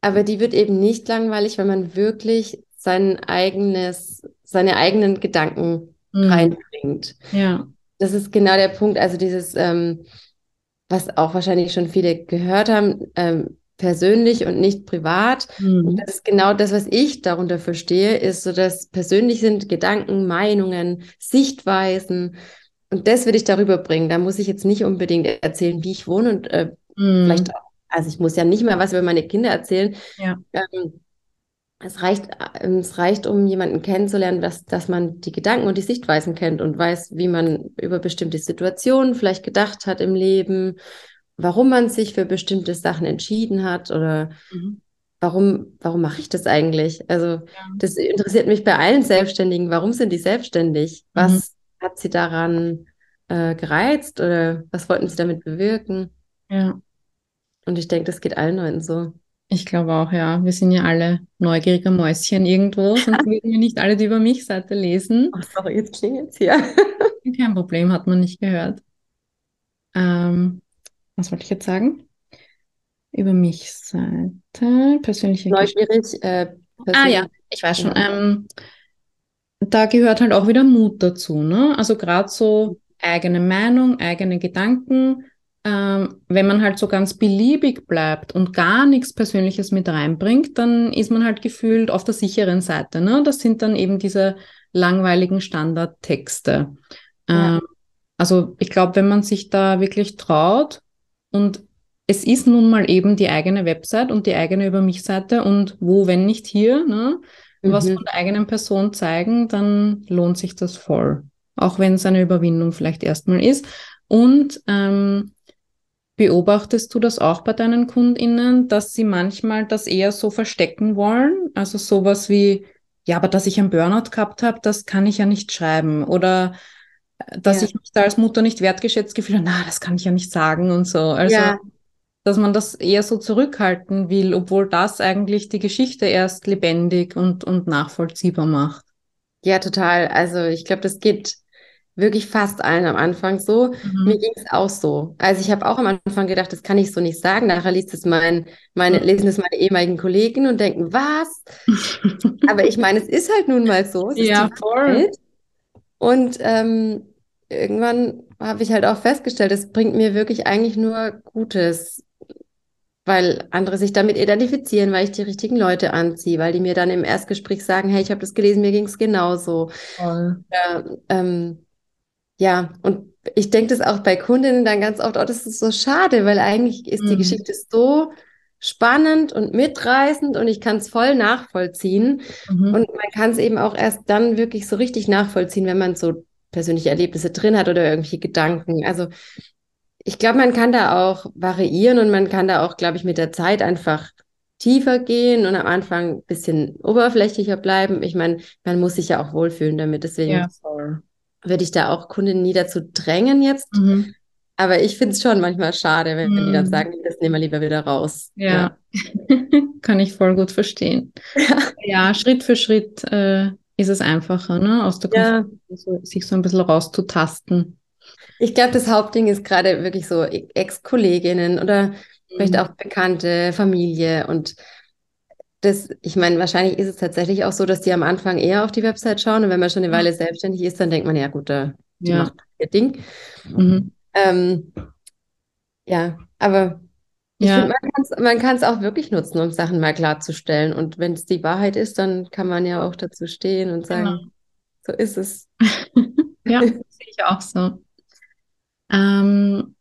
Aber die wird eben nicht langweilig, wenn man wirklich sein eigenes, seine eigenen Gedanken mhm. reinbringt. Ja. Das ist genau der Punkt. Also dieses, ähm, was auch wahrscheinlich schon viele gehört haben, ähm, persönlich und nicht privat. Mhm. Und das ist genau das, was ich darunter verstehe, ist so, dass persönlich sind Gedanken, Meinungen, Sichtweisen und das will ich darüber bringen. Da muss ich jetzt nicht unbedingt erzählen, wie ich wohne und äh, mm. vielleicht auch, also ich muss ja nicht mal was über meine Kinder erzählen. Ja. Ähm, es reicht, ähm, es reicht, um jemanden kennenzulernen, dass, dass man die Gedanken und die Sichtweisen kennt und weiß, wie man über bestimmte Situationen vielleicht gedacht hat im Leben, warum man sich für bestimmte Sachen entschieden hat oder mhm. warum, warum mache ich das eigentlich? Also ja. das interessiert mich bei allen Selbstständigen. Warum sind die selbstständig? Was mhm. hat sie daran äh, gereizt oder was wollten sie damit bewirken? Ja. Und ich denke, das geht allen Leuten so. Ich glaube auch, ja. Wir sind ja alle neugierige Mäuschen irgendwo, sonst würden wir nicht alle die Über mich-Seite lesen. Oh, sorry, jetzt klingelt es hier. Kein Problem, hat man nicht gehört. Ähm, was wollte ich jetzt sagen? Über mich-Seite, persönliche Neugierig. Äh, ah ja, ich weiß schon. Ja. Ähm, da gehört halt auch wieder Mut dazu. Ne? Also gerade so eigene Meinung, eigene Gedanken ähm, wenn man halt so ganz beliebig bleibt und gar nichts Persönliches mit reinbringt, dann ist man halt gefühlt auf der sicheren Seite. Ne? Das sind dann eben diese langweiligen Standardtexte. Ja. Ähm, also ich glaube, wenn man sich da wirklich traut und es ist nun mal eben die eigene Website und die eigene Über mich-Seite und wo, wenn nicht hier, ne, mhm. was von der eigenen Person zeigen, dann lohnt sich das voll. Auch wenn es eine Überwindung vielleicht erstmal ist. Und ähm, Beobachtest du das auch bei deinen KundInnen, dass sie manchmal das eher so verstecken wollen? Also sowas wie, ja, aber dass ich einen Burnout gehabt habe, das kann ich ja nicht schreiben. Oder dass ja. ich mich da als Mutter nicht wertgeschätzt gefühlt habe, na, das kann ich ja nicht sagen und so. Also, ja. dass man das eher so zurückhalten will, obwohl das eigentlich die Geschichte erst lebendig und, und nachvollziehbar macht. Ja, total. Also ich glaube, das geht wirklich fast allen am Anfang so. Mhm. Mir ging es auch so. Also ich habe auch am Anfang gedacht, das kann ich so nicht sagen. Nachher liest es mein, meine, lesen es meine ehemaligen Kollegen und denken, was? Aber ich meine, es ist halt nun mal so. ja, voll. Und ähm, irgendwann habe ich halt auch festgestellt, es bringt mir wirklich eigentlich nur Gutes, weil andere sich damit identifizieren, weil ich die richtigen Leute anziehe, weil die mir dann im Erstgespräch sagen, hey, ich habe das gelesen, mir ging es genauso. Voll. Ja, ähm, ja, und ich denke das auch bei Kundinnen dann ganz oft, oh, das ist so schade, weil eigentlich ist mhm. die Geschichte so spannend und mitreißend und ich kann es voll nachvollziehen. Mhm. Und man kann es eben auch erst dann wirklich so richtig nachvollziehen, wenn man so persönliche Erlebnisse drin hat oder irgendwelche Gedanken. Also ich glaube, man kann da auch variieren und man kann da auch, glaube ich, mit der Zeit einfach tiefer gehen und am Anfang ein bisschen oberflächlicher bleiben. Ich meine, man muss sich ja auch wohlfühlen damit. Deswegen ja, würde ich da auch Kundinnen nie dazu drängen jetzt. Mhm. Aber ich finde es schon manchmal schade, wenn mhm. die dann mhm. sagen, das nehmen wir lieber wieder raus. Ja, ja. kann ich voll gut verstehen. Ja, ja Schritt für Schritt äh, ist es einfacher, ne? aus der ja. so, sich so ein bisschen rauszutasten. Ich glaube, das Hauptding ist gerade wirklich so Ex-Kolleginnen oder mhm. vielleicht auch Bekannte, Familie und das, ich meine, wahrscheinlich ist es tatsächlich auch so, dass die am Anfang eher auf die Website schauen und wenn man schon eine Weile selbstständig ist, dann denkt man, ja gut, da, ja. macht ihr Ding. Mhm. Ähm, ja, aber ja. finde, man kann es auch wirklich nutzen, um Sachen mal klarzustellen. Und wenn es die Wahrheit ist, dann kann man ja auch dazu stehen und sagen, genau. so ist es. ja, sehe ich auch so. Ähm,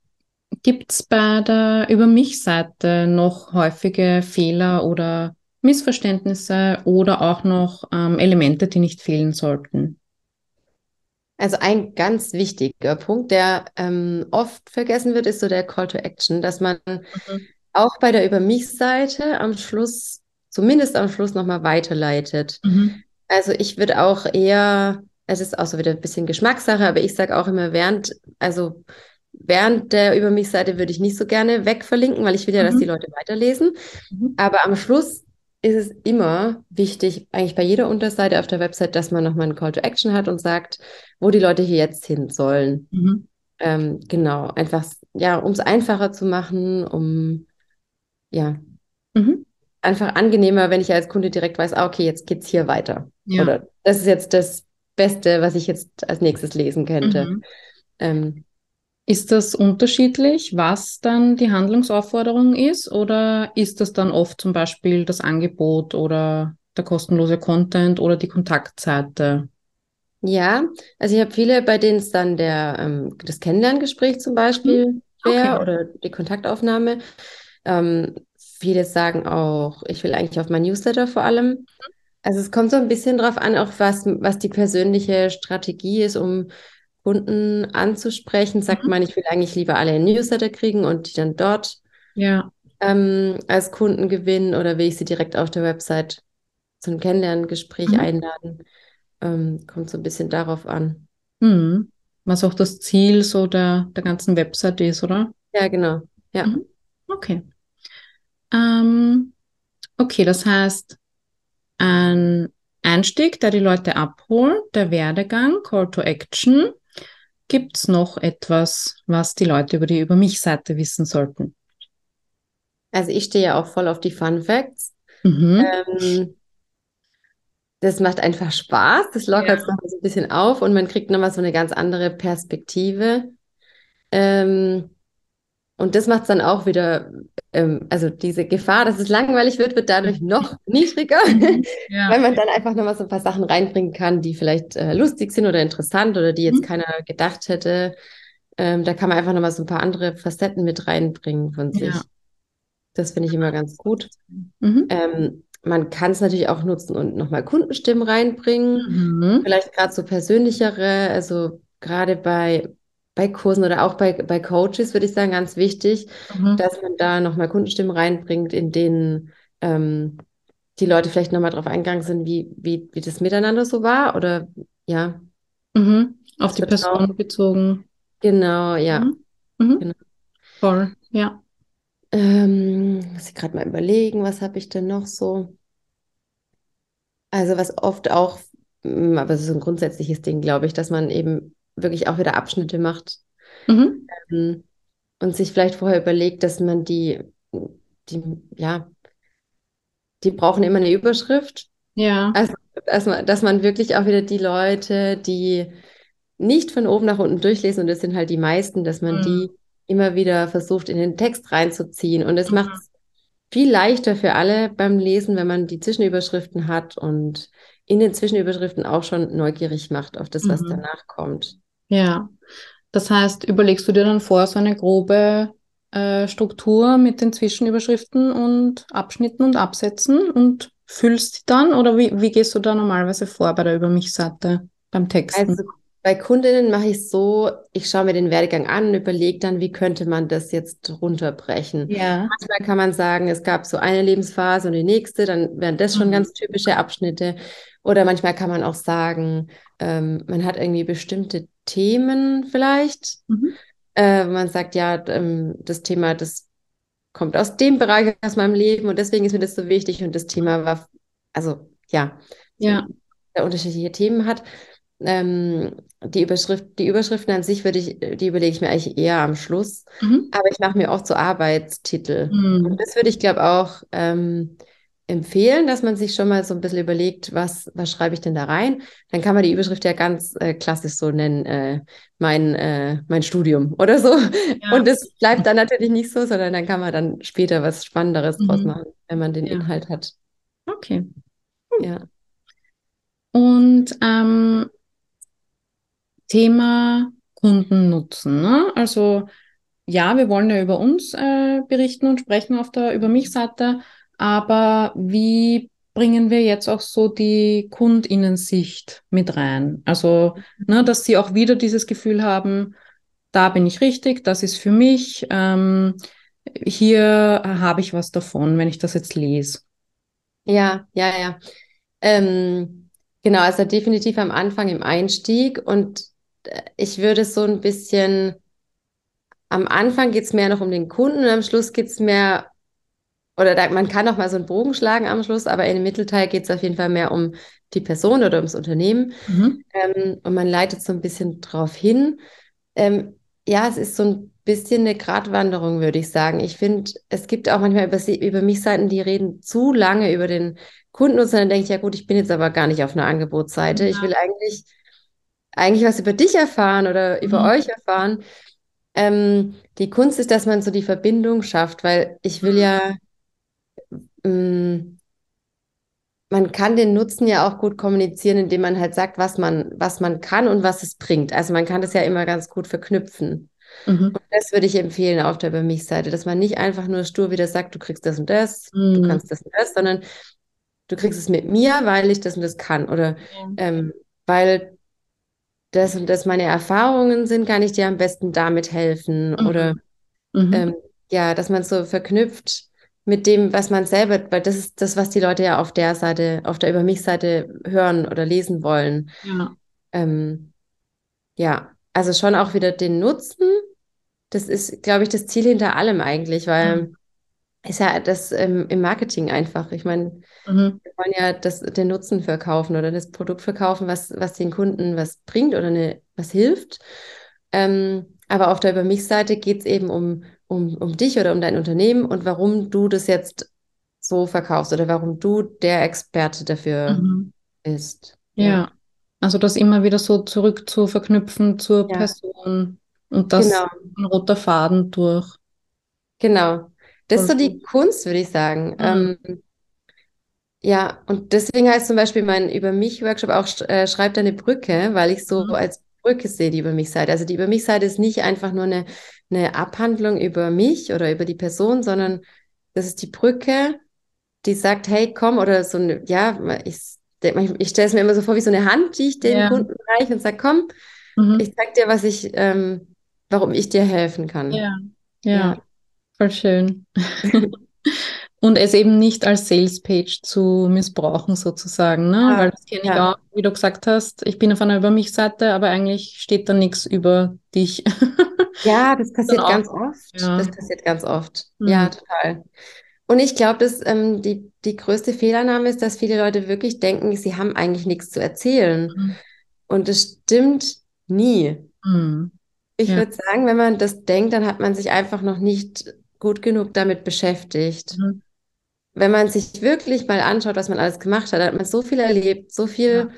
Gibt es bei der Über mich-Seite noch häufige Fehler oder Missverständnisse oder auch noch ähm, Elemente, die nicht fehlen sollten? Also ein ganz wichtiger Punkt, der ähm, oft vergessen wird, ist so der Call to Action, dass man mhm. auch bei der Über mich-Seite am Schluss, zumindest am Schluss nochmal weiterleitet. Mhm. Also ich würde auch eher, es ist auch so wieder ein bisschen Geschmackssache, aber ich sage auch immer während, also während der Über mich-Seite würde ich nicht so gerne wegverlinken, weil ich will ja, mhm. dass die Leute weiterlesen. Mhm. Aber am Schluss ist es immer wichtig, eigentlich bei jeder Unterseite auf der Website, dass man nochmal einen Call to Action hat und sagt, wo die Leute hier jetzt hin sollen. Mhm. Ähm, genau, einfach, ja, um es einfacher zu machen, um, ja, mhm. einfach angenehmer, wenn ich als Kunde direkt weiß, ah, okay, jetzt geht's hier weiter. Ja. Oder das ist jetzt das Beste, was ich jetzt als nächstes lesen könnte. Mhm. Ähm, ist das unterschiedlich, was dann die Handlungsaufforderung ist, oder ist das dann oft zum Beispiel das Angebot oder der kostenlose Content oder die Kontaktseite? Ja, also ich habe viele, bei denen es dann der, ähm, das Kennenlerngespräch zum Beispiel Mhm. wäre Okay. oder die Kontaktaufnahme. Ähm, viele sagen auch, ich will eigentlich auf mein Newsletter vor allem. Also es kommt so ein bisschen drauf an, auch was, was die persönliche Strategie ist, um Kunden anzusprechen. Sagt Mhm. man, ich will eigentlich lieber alle in Newsletter kriegen und die dann dort Ja. ähm, als Kunden gewinnen oder will ich sie direkt auf der Website zum Kennenlerngespräch Mhm. einladen? Ähm, kommt so ein bisschen darauf an. Mhm. Was auch das Ziel so der, der ganzen Website ist, oder? Ja, genau. Ja. Mhm. Okay. Ähm, okay, das heißt, ein Einstieg, der die Leute abholt, der Werdegang, Call to Action. Gibt es noch etwas, was die Leute über die Über mich-Seite wissen sollten? Also ich stehe ja auch voll auf die Fun Facts. Mhm. Ähm, das macht einfach Spaß, das lockert Ja. noch so ein bisschen auf und man kriegt nochmal so eine ganz andere Perspektive. Ähm, und das macht es dann auch wieder, ähm, also diese Gefahr, dass es langweilig wird, wird dadurch noch niedriger, Mhm. Ja. weil man dann einfach nochmal so ein paar Sachen reinbringen kann, die vielleicht äh, lustig sind oder interessant oder die jetzt Mhm. keiner gedacht hätte. Ähm, da kann man einfach nochmal so ein paar andere Facetten mit reinbringen von sich. Ja. Das finde ich immer ganz gut. Mhm. Ähm, man kann es natürlich auch nutzen und nochmal Kundenstimmen reinbringen. Mhm. Vielleicht gerade so persönlichere, also gerade bei, bei Kursen oder auch bei, bei Coaches würde ich sagen, ganz wichtig, Mhm. dass man da nochmal Kundenstimmen reinbringt, in denen ähm, die Leute vielleicht nochmal drauf eingegangen sind, wie, wie, wie das miteinander so war. Oder ja, Mhm. Auf das die. Person bezogen. Genau, ja. Mhm. Mhm. Genau. Voll, ja. Ähm, muss ich gerade mal überlegen, was habe ich denn noch so? Also was oft auch, mm, aber es ist so ein grundsätzliches Ding, glaube ich, dass man eben wirklich auch wieder Abschnitte macht Mhm. ähm, und sich vielleicht vorher überlegt, dass man die, die, ja, die brauchen immer eine Überschrift. Ja. Also, dass man, dass man wirklich auch wieder die Leute, die nicht von oben nach unten durchlesen, und das sind halt die meisten, dass man Mhm. die immer wieder versucht, in den Text reinzuziehen. Und es Mhm. macht es viel leichter für alle beim Lesen, wenn man die Zwischenüberschriften hat und in den Zwischenüberschriften auch schon neugierig macht auf das, was Mhm. danach kommt. Ja. Das heißt, überlegst du dir dann vor so eine grobe äh, Struktur mit den Zwischenüberschriften und Abschnitten und Absätzen und füllst die dann? Oder wie, wie gehst du da normalerweise vor bei der Über mich-Seite beim Texten? Also bei Kundinnen mache ich es so, ich schaue mir den Werdegang an und überlege dann, wie könnte man das jetzt runterbrechen. ja. Manchmal kann man sagen, es gab so eine Lebensphase und die nächste, dann wären das schon Mhm. ganz typische Abschnitte. Oder manchmal kann man auch sagen, ähm, man hat irgendwie bestimmte Themen vielleicht. Mhm. Äh, man sagt, ja, ähm, das Thema, das kommt aus dem Bereich aus meinem Leben und deswegen ist mir das so wichtig und das Thema war, also ja, Ja. der unterschiedliche Themen hat. Ähm, die Überschrift, die Überschriften an sich würde ich, die überlege ich mir eigentlich eher am Schluss. Mhm. Aber ich mache mir oft so Arbeitstitel. Mhm. Und das würde ich, glaube auch ähm, empfehlen, dass man sich schon mal so ein bisschen überlegt, was, was schreibe ich denn da rein? Dann kann man die Überschrift ja ganz äh, klassisch so nennen, äh, mein, äh, mein Studium oder so. Ja. Und das bleibt dann natürlich nicht so, sondern dann kann man dann später was Spannenderes draus Mhm. machen, wenn man den Ja. Inhalt hat. Okay. Ja. Und ähm, Thema Kundennutzen. Ne? Also ja, wir wollen ja über uns äh, berichten und sprechen auf der Über mich-Seite, aber wie bringen wir jetzt auch so die KundInnensicht mit rein? Also, ne, dass sie auch wieder dieses Gefühl haben, da bin ich richtig, das ist für mich, ähm, hier habe ich was davon, wenn ich das jetzt lese. Ja, ja, ja. Ähm, genau, also definitiv am Anfang im Einstieg und ich würde so ein bisschen, am Anfang geht es mehr noch um den Kunden und am Schluss geht es mehr, oder da, man kann auch mal so einen Bogen schlagen am Schluss, aber in dem Mittelteil geht es auf jeden Fall mehr um die Person oder ums Unternehmen Mhm. ähm, und man leitet so ein bisschen drauf hin. Ähm, ja, es ist so ein bisschen eine Gratwanderung, würde ich sagen. Ich finde, es gibt auch manchmal über, sie- über mich Seiten, die reden zu lange über den Kunden und dann denke ich, ja gut, ich bin jetzt aber gar nicht auf einer Angebotsseite. Ich Ja. will eigentlich, eigentlich was über dich erfahren oder über Mhm. euch erfahren. Ähm, die Kunst ist, dass man so die Verbindung schafft, weil ich will Mhm. ja, mh, man kann den Nutzen ja auch gut kommunizieren, indem man halt sagt, was man, was man kann und was es bringt. Also man kann das ja immer ganz gut verknüpfen. Mhm. Und das würde ich empfehlen auf der Bei mich-Seite, dass man nicht einfach nur stur wieder sagt, du kriegst das und das, mhm. du kannst das und das, sondern du kriegst es mit mir, weil ich das und das kann. Oder ja. ähm, weil das und das meine Erfahrungen sind, kann ich dir am besten damit helfen. Mhm. Oder mhm. ähm, ja, dass man so verknüpft mit dem, was man selber, weil das ist das, was die Leute ja auf der Seite, auf der Über mich-Seite hören oder lesen wollen. Ja. Ähm, ja, also schon auch wieder den Nutzen. Das ist, glaube ich, das Ziel hinter allem eigentlich, weil mhm. Ist ja das ähm, im Marketing einfach. Ich meine, mhm. wir wollen ja das, den Nutzen verkaufen oder das Produkt verkaufen, was, was den Kunden was bringt oder eine, was hilft. Ähm, aber auf der Über mich-Seite geht es eben um, um, um dich oder um dein Unternehmen und warum du das jetzt so verkaufst oder warum du der Experte dafür mhm. bist. Ja. ja. also das immer wieder so zurück zu verknüpfen zur ja. Person und das genau. ein roter Faden durch. Genau. Das ist so die Kunst, würde ich sagen. Mhm. Ähm, ja, und deswegen heißt zum Beispiel mein Über mich-Workshop auch äh, Schreib deine Brücke, weil ich so mhm. als Brücke sehe, die Über mich-Seite. Also die Über mich-Seite ist nicht einfach nur eine, eine Abhandlung über mich oder über die Person, sondern das ist die Brücke, die sagt, hey, komm, oder so eine, ja, ich, ich stelle es mir immer so vor wie so eine Hand, die ich den ja. Kunden reiche und sage, komm, mhm. ich zeig dir, was ich, ähm, warum ich dir helfen kann. Ja, ja, ja. Voll schön. Und es eben nicht als Sales-Page zu missbrauchen, sozusagen. Ne? Ja, Weil das kenne ich ja. auch, wie du gesagt hast, ich bin auf einer Über mich-Seite, aber eigentlich steht da nichts über dich. Ja, das passiert ganz oft. Ja. Das passiert ganz oft. Mhm. Ja, total. Und ich glaube, dass ähm, die, die größte Fehlannahme ist, dass viele Leute wirklich denken, sie haben eigentlich nichts zu erzählen. Mhm. Und das stimmt nie. Mhm. Ich ja. würde sagen, wenn man das denkt, dann hat man sich einfach noch nicht gut genug damit beschäftigt. Mhm wenn man sich wirklich mal anschaut, was man alles gemacht hat, hat man so viel erlebt, so viel, ja.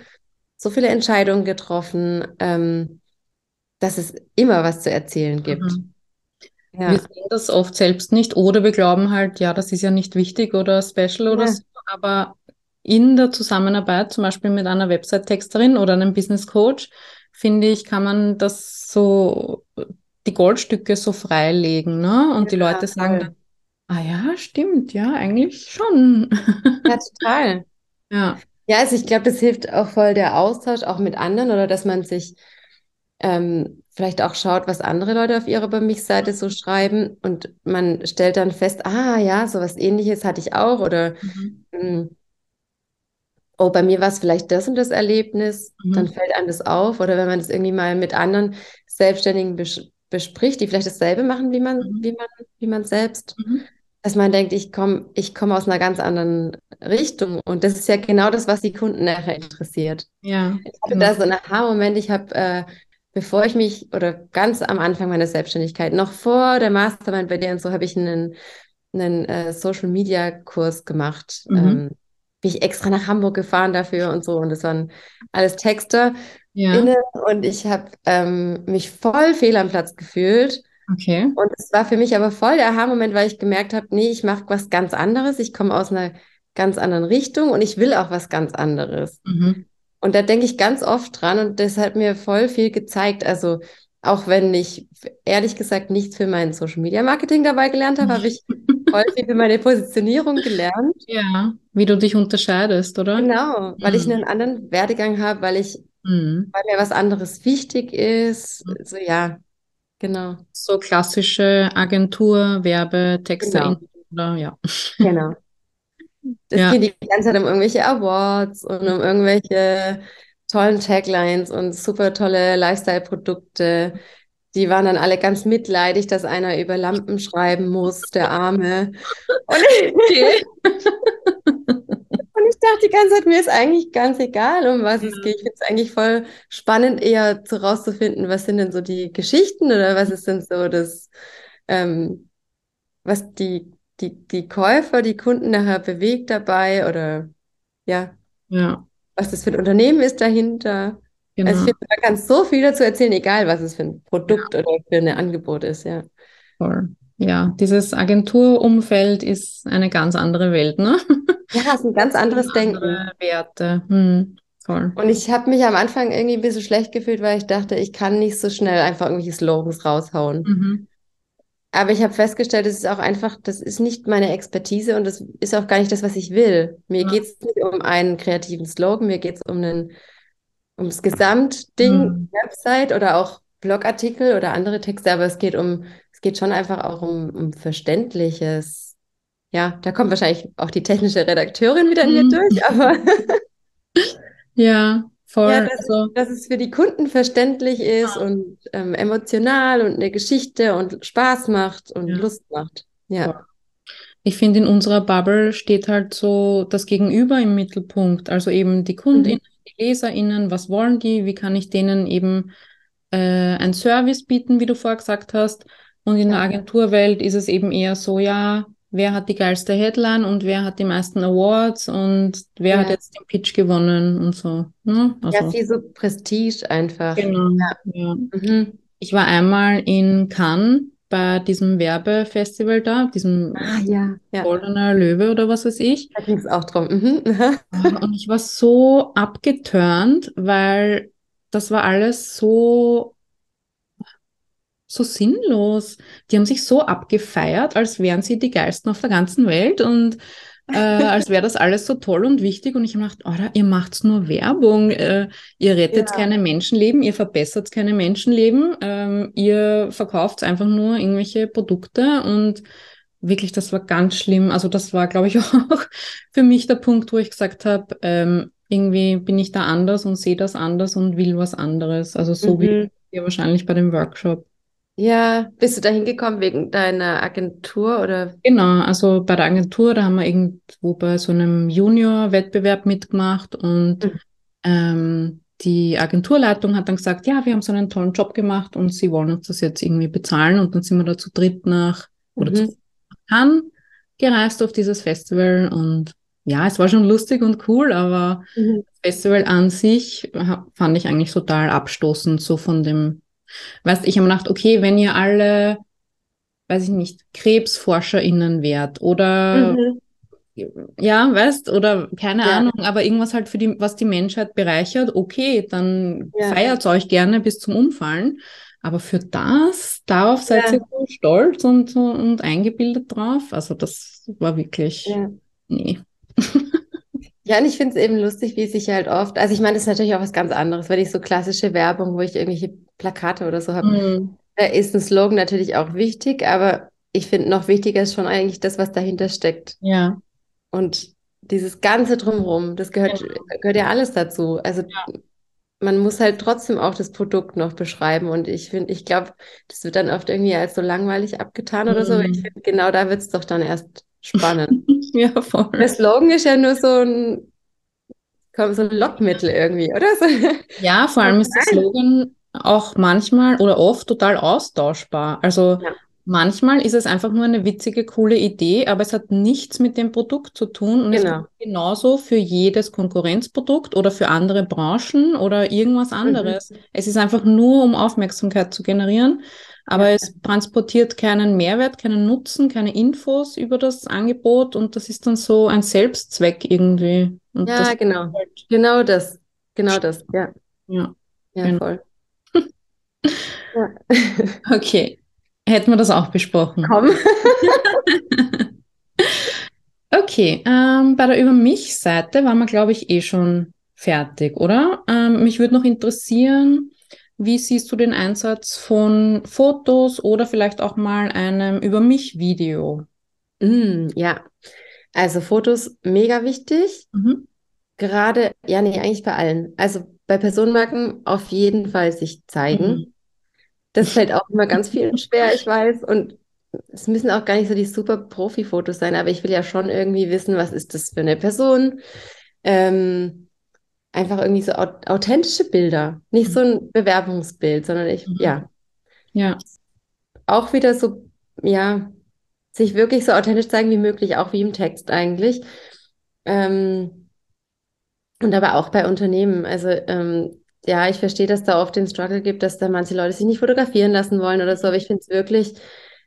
so viele Entscheidungen getroffen, ähm, dass es immer was zu erzählen gibt. Mhm. Ja. Wir sehen das oft selbst nicht oder wir glauben halt, ja, das ist ja nicht wichtig oder special oder ja. so, aber in der Zusammenarbeit, zum Beispiel mit einer Website-Texterin oder einem Business Coach, finde ich, kann man das so, die Goldstücke so freilegen, ne? Und ja, die Leute sagen dann, Ah ja, stimmt, ja, eigentlich schon. Ja, total. ja. Ja, also ich glaube, das hilft auch voll der Austausch auch mit anderen oder dass man sich ähm, vielleicht auch schaut, was andere Leute auf ihrer Bei mich-Seite so schreiben und man stellt dann fest, ah ja, sowas ähnliches hatte ich auch oder mhm. Hm, oh, bei mir war es vielleicht das und das Erlebnis, mhm. dann fällt einem das auf oder wenn man das irgendwie mal mit anderen Selbstständigen bespricht, die vielleicht dasselbe machen wie man, mhm. wie man, wie man selbst. Mhm dass man denkt, ich komme ich komm aus einer ganz anderen Richtung. Und das ist ja genau das, was die Kunden nachher interessiert. Ja. Ich hatte genau. da so einen Aha-Moment. Ich habe, äh, bevor ich mich, oder ganz am Anfang meiner Selbstständigkeit, noch vor der Mastermind bei dir und so, habe ich einen, einen äh, Social-Media-Kurs gemacht. Mhm. Ähm, bin ich extra nach Hamburg gefahren dafür und so. Und das waren alles Texte. Ja. Und ich habe ähm, mich voll fehl am Platz gefühlt Okay. Und es war für mich aber voll der Aha-Moment, weil ich gemerkt habe, nee, ich mache was ganz anderes. Ich komme aus einer ganz anderen Richtung und ich will auch was ganz anderes. Mhm. Und da denke ich ganz oft dran und das hat mir voll viel gezeigt. Also auch wenn ich ehrlich gesagt nichts für mein Social Media Marketing dabei gelernt habe, habe ich voll viel für meine Positionierung gelernt. Ja, wie du dich unterscheidest, oder? Genau, weil mhm. ich einen anderen Werdegang habe, weil ich, mhm. weil mir was anderes wichtig ist. Mhm. So ja, Genau. So klassische Agentur, Werbetexte genau. oder ja. Genau. Das ja. geht die ganze Zeit um irgendwelche Awards und um irgendwelche tollen Taglines und super tolle Lifestyle-Produkte. Die waren dann alle ganz mitleidig, dass einer über Lampen schreiben muss, der Arme. Und okay. Dachte die ganze Zeit, mir ist eigentlich ganz egal, um was ja. es geht. Ich finde es eigentlich voll spannend, eher zu rauszufinden, was sind denn so die Geschichten oder was ist denn so das, ähm, was die, die, die Käufer, die Kunden nachher bewegt dabei oder ja, ja. was das für ein Unternehmen ist dahinter. Genau. Also ich genau. finde, man kann so viel dazu erzählen, egal was es für ein Produkt ja. oder für ein Angebot ist, ja. Voll. Ja, dieses Agenturumfeld ist eine ganz andere Welt, ne? Ja, es ist ein ganz anderes Denken. Andere Werte. Hm, voll. Und ich habe mich am Anfang irgendwie ein bisschen schlecht gefühlt, weil ich dachte, ich kann nicht so schnell einfach irgendwelche Slogans raushauen. Mhm. Aber ich habe festgestellt, das ist auch einfach, das ist nicht meine Expertise und das ist auch gar nicht das, was ich will. Mir Ja. geht es nicht um einen kreativen Slogan, mir geht es um einen, ums Gesamtding, Mhm. Website oder auch Blogartikel oder andere Texte, aber es geht um, es geht schon einfach auch um, um Verständliches. Ja, da kommt wahrscheinlich auch die technische Redakteurin wieder in mir Mhm. durch, aber Ja, voll. ja, dass, also, es, dass es für die Kunden verständlich ist und ähm, emotional und eine Geschichte und Spaß macht und Ja. Lust macht. Ja. ich finde, in unserer Bubble steht halt so das Gegenüber im Mittelpunkt. Also eben die KundInnen, die LeserInnen, was wollen die? Wie kann ich denen eben äh, ein Service bieten, wie du vorher gesagt hast? Und in der Ja. Agenturwelt ist es eben eher so, ja, wer hat die geilste Headline und wer hat die meisten Awards und wer hat Ja. jetzt den Pitch gewonnen und so. Ne? Ja, Also, viel so Prestige einfach. genau. Ja. Mhm. Ich war einmal in Cannes bei diesem Werbefestival da, diesem Ah, ja, ja. Goldener Löwe oder was weiß ich. Da ging es auch drum. Mhm. Und ich war so abgeturnt, weil das war alles so, so sinnlos. Die haben sich so abgefeiert, als wären sie die geilsten auf der ganzen Welt und äh, als wäre das alles so toll und wichtig. Und ich habe gedacht, oder ihr macht nur Werbung, äh, ihr rettet Ja. keine Menschenleben, ihr verbessert keine Menschenleben, ähm, ihr verkauft einfach nur irgendwelche Produkte und wirklich, das war ganz schlimm. Also das war, glaube ich, auch für mich der Punkt, wo ich gesagt habe, ähm, irgendwie bin ich da anders und sehe das anders und will was anderes. Also so wie Mhm. ihr wahrscheinlich bei dem Workshop. Ja, bist du da hingekommen wegen deiner Agentur oder? Genau, also bei der Agentur, da haben wir irgendwo bei so einem Junior-Wettbewerb mitgemacht und Mhm. ähm, die Agenturleitung hat dann gesagt, ja, wir haben so einen tollen Job gemacht und sie wollen uns das jetzt irgendwie bezahlen und dann sind wir da zu dritt nach oder zu Mhm. Cannes gereist auf dieses Festival und ja, es war schon lustig und cool, aber Mhm. das Festival an sich fand ich eigentlich total abstoßend, so von dem, weißt, ich habe mir gedacht, okay, wenn ihr alle, weiß ich nicht, KrebsforscherInnen wärt oder Mhm. ja, weißt, oder keine Ja. Ahnung, aber irgendwas halt für die, was die Menschheit bereichert, okay, dann Ja. feiert euch gerne bis zum Umfallen. Aber für das, darauf seid Ja. ihr so stolz und, und eingebildet drauf. Also das war wirklich, nee. Ja, und ich finde es eben lustig, wie sich halt oft, also ich meine, das ist natürlich auch was ganz anderes, wenn ich so klassische Werbung, wo ich irgendwelche Plakate oder so habe, Mhm. da ist ein Slogan natürlich auch wichtig, aber ich finde noch wichtiger ist schon eigentlich das, was dahinter steckt. Ja, Und dieses Ganze drumherum, das gehört, Genau. gehört ja alles dazu. Also Ja. man muss halt trotzdem auch das Produkt noch beschreiben. Und ich finde, ich glaube, das wird dann oft irgendwie als so langweilig abgetan oder so. Ich Mhm. finde, genau da wird es doch dann erst spannend. ja, voll. Der Slogan ist ja nur so ein, komm, so ein Lockmittel irgendwie, oder? So. Ja, vor allem ist der Slogan auch manchmal oder oft total austauschbar. Also Ja. manchmal ist es einfach nur eine witzige, coole Idee, aber es hat nichts mit dem Produkt zu tun und es Genau. gilt genauso für jedes Konkurrenzprodukt oder für andere Branchen oder irgendwas anderes. Es ist einfach nur, um Aufmerksamkeit zu generieren, aber Ja. es transportiert keinen Mehrwert, keinen Nutzen, keine Infos über das Angebot und das ist dann so ein Selbstzweck irgendwie. Und Ja, genau. Genau das. Genau das. Ja, ja. ja, Genau. voll. Ja. Okay, hätten wir das auch besprochen. Komm. Okay, ähm, bei der Über mich-Seite waren wir, glaube ich, eh schon fertig, oder? Ähm, mich würde noch interessieren, wie siehst du den Einsatz von Fotos oder vielleicht auch mal einem Über mich-Video? Mm, ja, also Fotos mega wichtig. Mhm. Gerade, ja, nee, eigentlich bei allen. Also bei Personenmarken auf jeden Fall sich zeigen. Mhm. Das fällt auch immer ganz vielen schwer, ich weiß. Und es müssen auch gar nicht so die super Profi-Fotos sein, aber ich will ja schon irgendwie wissen, was ist das für eine Person. Ähm, einfach irgendwie so au authentische Bilder. Nicht so ein Bewerbungsbild, sondern ich, Mhm. ja, Ja, auch wieder so, ja, sich wirklich so authentisch zeigen wie möglich, auch wie im Text eigentlich. Ähm, und aber auch bei Unternehmen. Also, ähm, ja, ich verstehe, dass da oft den Struggle gibt, dass da manche Leute sich nicht fotografieren lassen wollen oder so, aber ich finde es wirklich,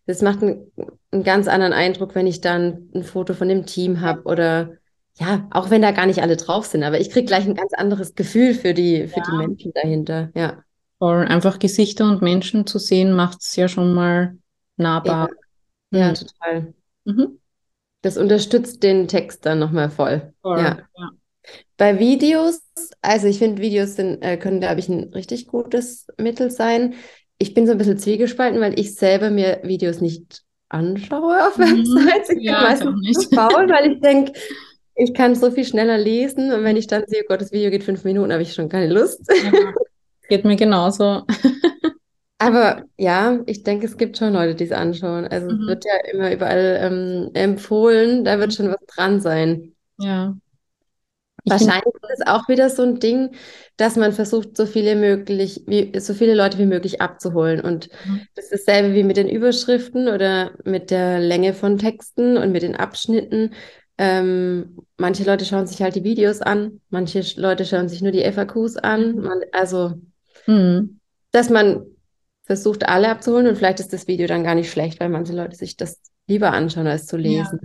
das macht einen, einen ganz anderen Eindruck, wenn ich dann ein Foto von dem Team habe oder ja, auch wenn da gar nicht alle drauf sind, aber ich kriege gleich ein ganz anderes Gefühl für die, für Ja. die Menschen dahinter. Ja. Voll. Einfach Gesichter und Menschen zu sehen, macht es ja schon mal nahbar. Ja, Mhm. total. Mhm. Das unterstützt den Text dann nochmal voll. Voll. Ja. Ja. Bei Videos, also ich finde, Videos sind, äh, können, glaube ich, ein richtig gutes Mittel sein. Ich bin so ein bisschen zwiegespalten, weil ich selber mir Videos nicht anschaue auf Mhm. Websites. Ich bin Ja, auch meistens nicht. zu faul, weil ich denke, ich kann so viel schneller lesen und wenn ich dann sehe, oh Gott, das Video geht fünf Minuten, habe ich schon keine Lust. Ja. Geht mir genauso. Aber ja, ich denke, es gibt schon Leute, die es anschauen. Also es Mhm. wird ja immer überall ähm, empfohlen, da wird schon was dran sein. Ja. Ich Wahrscheinlich ist es auch wieder so ein Ding, dass man versucht, so viele möglich, wie, so viele Leute wie möglich abzuholen. Und Mhm. das ist dasselbe wie mit den Überschriften oder mit der Länge von Texten und mit den Abschnitten. Ähm, manche Leute schauen sich halt die Videos an, manche Leute schauen sich nur die FAQs an. Man, also, Mhm. dass man versucht, alle abzuholen und vielleicht ist das Video dann gar nicht schlecht, weil manche Leute sich das lieber anschauen, als zu Ja. lesen.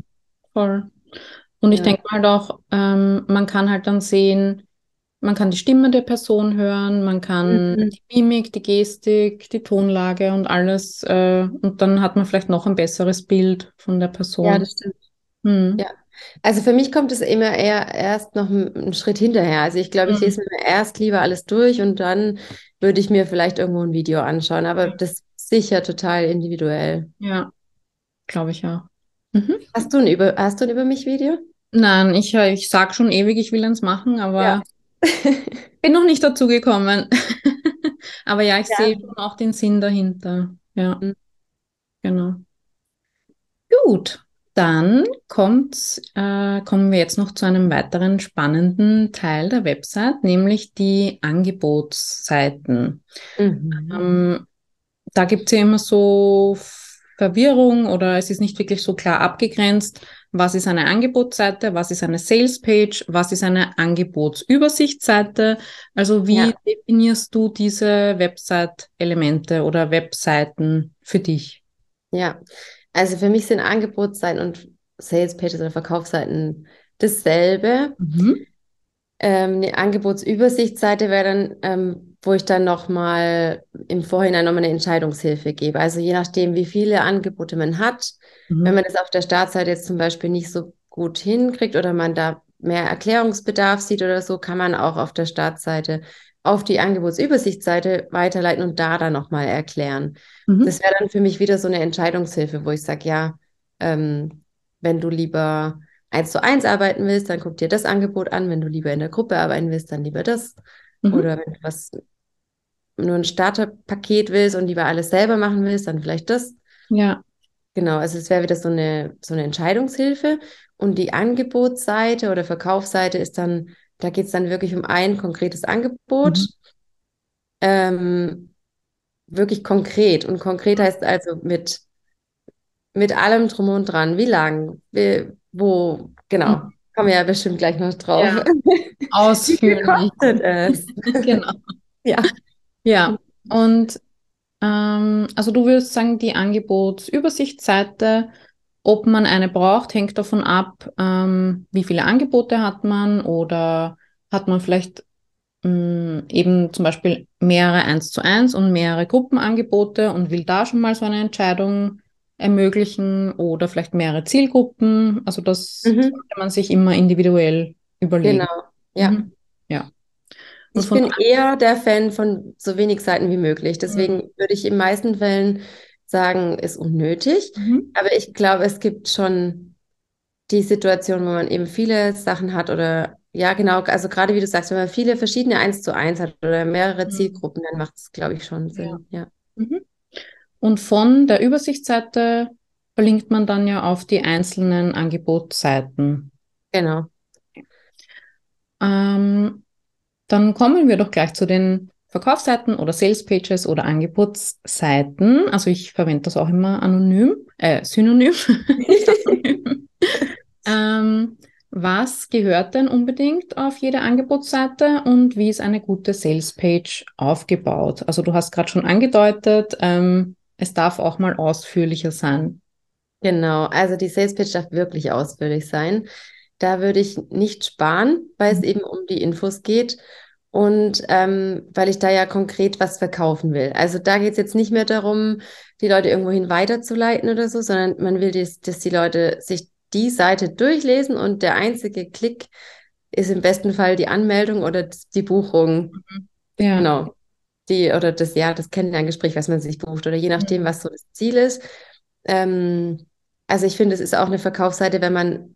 Voll. Und ich Ja. denke mal auch, ähm, man kann halt dann sehen, man kann die Stimme der Person hören, man kann Mhm. die Mimik, die Gestik, die Tonlage und alles. Äh, und dann hat man vielleicht noch ein besseres Bild von der Person. Ja, das stimmt. Hm. Ja. Also für mich kommt es immer eher erst noch einen Schritt hinterher. Also ich glaube, ich Mhm. lese mir erst lieber alles durch und dann würde ich mir vielleicht irgendwo ein Video anschauen. Aber das ist sicher total individuell. Ja, glaube ich auch. Mhm. Hast du ein über, hast du ein über mich Video? Nein, ich, äh, ich sage schon ewig, ich will eins machen, aber Ja. bin noch nicht dazu gekommen. Aber ja, ich Ja. sehe schon auch den Sinn dahinter. Ja, Mhm. genau. Gut, dann kommt, äh, kommen wir jetzt noch zu einem weiteren spannenden Teil der Website, nämlich die Angebotsseiten. Mhm. Ähm, da gibt es ja immer so Verwirrung oder es ist nicht wirklich so klar abgegrenzt, was ist eine Angebotsseite, was ist eine Salespage, was ist eine Angebotsübersichtsseite. Also wie Ja. definierst du diese Website-Elemente oder Webseiten für dich? Ja, also für mich sind Angebotsseiten und Salespages oder Verkaufsseiten dasselbe. Mhm. Ähm, eine Angebotsübersichtsseite wäre dann, ähm, wo ich dann nochmal im Vorhinein nochmal eine Entscheidungshilfe gebe. Also je nachdem, wie viele Angebote man hat. Mhm. Wenn man das auf der Startseite jetzt zum Beispiel nicht so gut hinkriegt oder man da mehr Erklärungsbedarf sieht oder so, kann man auch auf der Startseite auf die Angebotsübersichtsseite weiterleiten und da dann nochmal erklären. Mhm. Das wäre dann für mich wieder so eine Entscheidungshilfe, wo ich sage, ja, ähm, wenn du lieber eins zu eins arbeiten willst, dann guck dir das Angebot an. Wenn du lieber in der Gruppe arbeiten willst, dann lieber das. Mhm. Oder wenn du was nur ein Starterpaket willst und lieber alles selber machen willst, dann vielleicht das. Ja. Genau, also es wäre wieder so eine, so eine Entscheidungshilfe. Und die Angebotsseite oder Verkaufsseite ist dann, da geht es dann wirklich um ein konkretes Angebot. Mhm. Ähm, wirklich konkret. Und konkret heißt also mit, mit allem drum und dran. Wie lang, wie, wo, genau. Mhm. Kommen wir ja bestimmt gleich noch drauf. Ja. Ausführlich. kostet es? Genau. Ja. Ja, und ähm, also du würdest sagen, die Angebotsübersichtsseite, ob man eine braucht, hängt davon ab, ähm, wie viele Angebote hat man oder hat man vielleicht mh, eben zum Beispiel mehrere 1 zu 1 und mehrere Gruppenangebote und will da schon mal so eine Entscheidung ermöglichen oder vielleicht mehrere Zielgruppen. Also das Mhm. sollte man sich immer individuell überlegen. Genau. Ja. Mhm. Ja. Und Ich bin eher der Fan von so wenig Seiten wie möglich. Deswegen würde ich in meisten Fällen sagen, ist unnötig. Mhm. Aber ich glaube, es gibt schon die Situation, wo man eben viele Sachen hat oder ja, genau, also gerade wie du sagst, wenn man viele verschiedene eins zu eins hat oder mehrere Mhm. Zielgruppen, dann macht es, glaube ich, schon Sinn. Ja. Mhm. Und von der Übersichtsseite verlinkt man dann ja auf die einzelnen Angebotsseiten. Genau. Ähm, dann kommen wir doch gleich zu den Verkaufsseiten oder Sales Pages oder Angebotsseiten. Also ich verwende das auch immer anonym, äh, synonym. Ähm, was gehört denn unbedingt auf jede Angebotsseite und wie ist eine gute Sales Page aufgebaut? Also du hast gerade schon angedeutet, ähm, es darf auch mal ausführlicher sein. Genau, also die Sales Pitch darf wirklich ausführlich sein. da würde ich nicht sparen, weil es Mhm. eben um die Infos geht und ähm, weil ich da ja konkret was verkaufen will. Also da geht es jetzt nicht mehr darum, die Leute irgendwohin weiterzuleiten oder so, sondern man will, dass, dass die Leute sich die Seite durchlesen und der einzige Klick ist im besten Fall die Anmeldung oder die Buchung. Ja. Genau. Die oder das, ja, das Kennenlerngespräch, was man sich bucht oder je nachdem, was so das Ziel ist. Ähm, also ich finde, es ist auch eine Verkaufsseite, wenn man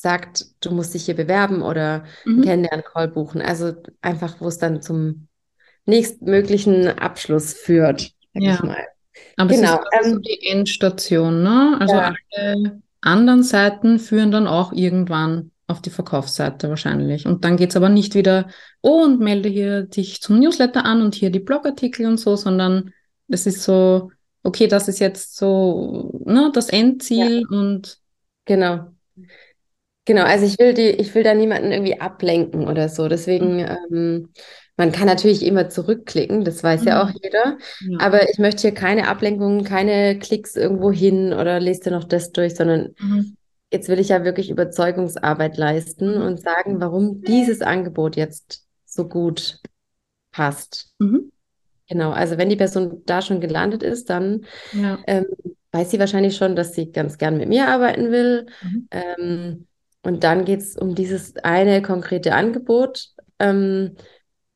sagt, du musst dich hier bewerben oder einen Mhm. Kennenlern-Call buchen. Also einfach, wo es dann zum nächstmöglichen Abschluss führt, sag Ja. ich mal. Aber Genau, es ist so ähm, die Endstation, ne? Also Ja. alle anderen Seiten führen dann auch irgendwann auf die Verkaufsseite wahrscheinlich. Und dann geht's aber nicht wieder, oh, und melde hier dich zum Newsletter an und hier die Blogartikel und so, sondern es ist so, okay, das ist jetzt so, ne, das Endziel und Genau. Genau, also ich will die, ich will da niemanden irgendwie ablenken oder so. Deswegen, ähm, man kann natürlich immer zurückklicken, das weiß ja auch Mhm. jeder. ja. Aber ich möchte hier keine Ablenkungen, keine Klicks irgendwo hin oder lest dir noch das durch, sondern Mhm. jetzt will ich ja wirklich Überzeugungsarbeit leisten Mhm. und sagen, warum dieses Angebot jetzt so gut passt. Mhm. Genau, also wenn die Person da schon gelandet ist, dann Ja. ähm, weiß sie wahrscheinlich schon, dass sie ganz gern mit mir arbeiten will. Mhm. Ähm, und dann geht es um dieses eine konkrete Angebot. Ähm,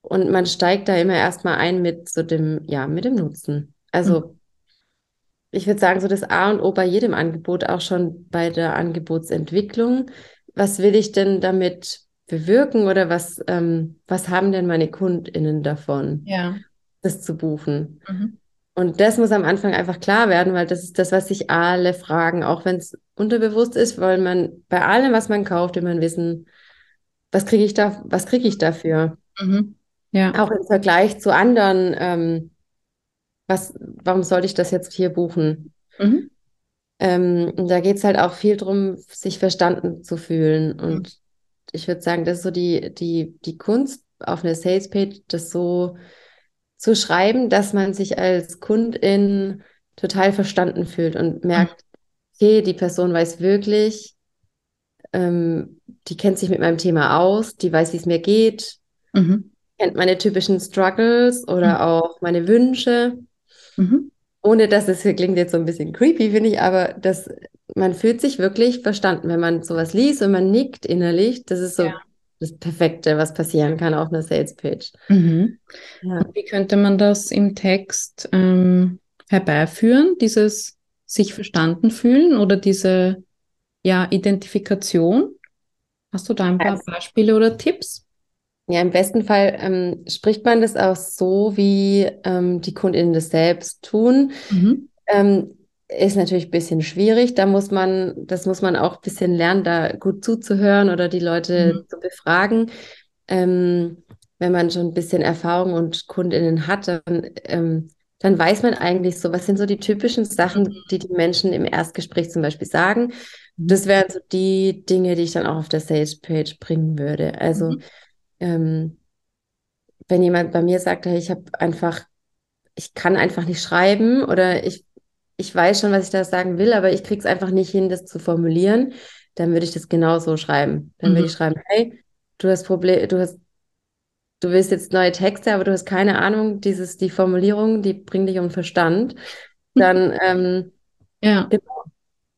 und man steigt da immer erstmal ein mit so dem, ja, mit dem Nutzen. Also ich würde sagen, so das A und O bei jedem Angebot, auch schon bei der Angebotsentwicklung. Was will ich denn damit bewirken oder was, ähm, was haben denn meine KundInnen davon, Ja. das zu buchen? Mhm. Und das muss am Anfang einfach klar werden, weil das ist das, was sich alle fragen, auch wenn es unterbewusst ist, weil man bei allem, was man kauft, will man wissen, was kriege ich da, was kriege ich dafür? Mhm. Ja. Auch im Vergleich zu anderen, ähm, was, warum sollte ich das jetzt hier buchen? Mhm. Ähm, da geht es halt auch viel darum, sich verstanden zu fühlen. Und ich würde sagen, das ist so die, die, die Kunst auf einer Salespage, das so zu schreiben, dass man sich als Kundin total verstanden fühlt und merkt, okay, die Person weiß wirklich, ähm, die kennt sich mit meinem Thema aus, die weiß, wie es mir geht, Mhm. kennt meine typischen Struggles oder Mhm. auch meine Wünsche. Mhm. Ohne dass es hier klingt jetzt so ein bisschen creepy, finde ich, aber das, man fühlt sich wirklich verstanden, wenn man sowas liest und man nickt innerlich. Das ist so Ja. Das Perfekte, was passieren kann auf einer Sales-Page. Mhm. Ja. Wie könnte man das im Text ähm, herbeiführen, dieses sich verstanden fühlen oder diese ja, Identifikation? Hast du da ein paar Also- Beispiele oder Tipps? Ja, im besten Fall ähm, spricht man das auch so, wie ähm, die KundInnen das selbst tun. Mhm. Ähm, ist natürlich ein bisschen schwierig. Da muss man, das muss man auch ein bisschen lernen, da gut zuzuhören oder die Leute Mhm. zu befragen. Ähm, wenn man schon ein bisschen Erfahrung und KundInnen hat, dann, ähm, dann weiß man eigentlich so, was sind so die typischen Sachen, Mhm. die die Menschen im Erstgespräch zum Beispiel sagen. Das wären so die Dinge, die ich dann auch auf der Sales-Page bringen würde. Also, Mhm. ähm, wenn jemand bei mir sagt, hey, ich habe einfach, ich kann einfach nicht schreiben oder ich, ich weiß schon, was ich da sagen will, aber ich kriege es einfach nicht hin, das zu formulieren, dann würde ich das genauso schreiben. Dann würde Mhm. ich schreiben, hey, du hast Problem, du hast, du willst jetzt neue Texte, aber du hast keine Ahnung, dieses, die Formulierung, die bringt dich um Verstand. Dann, ähm, Ja. Genau.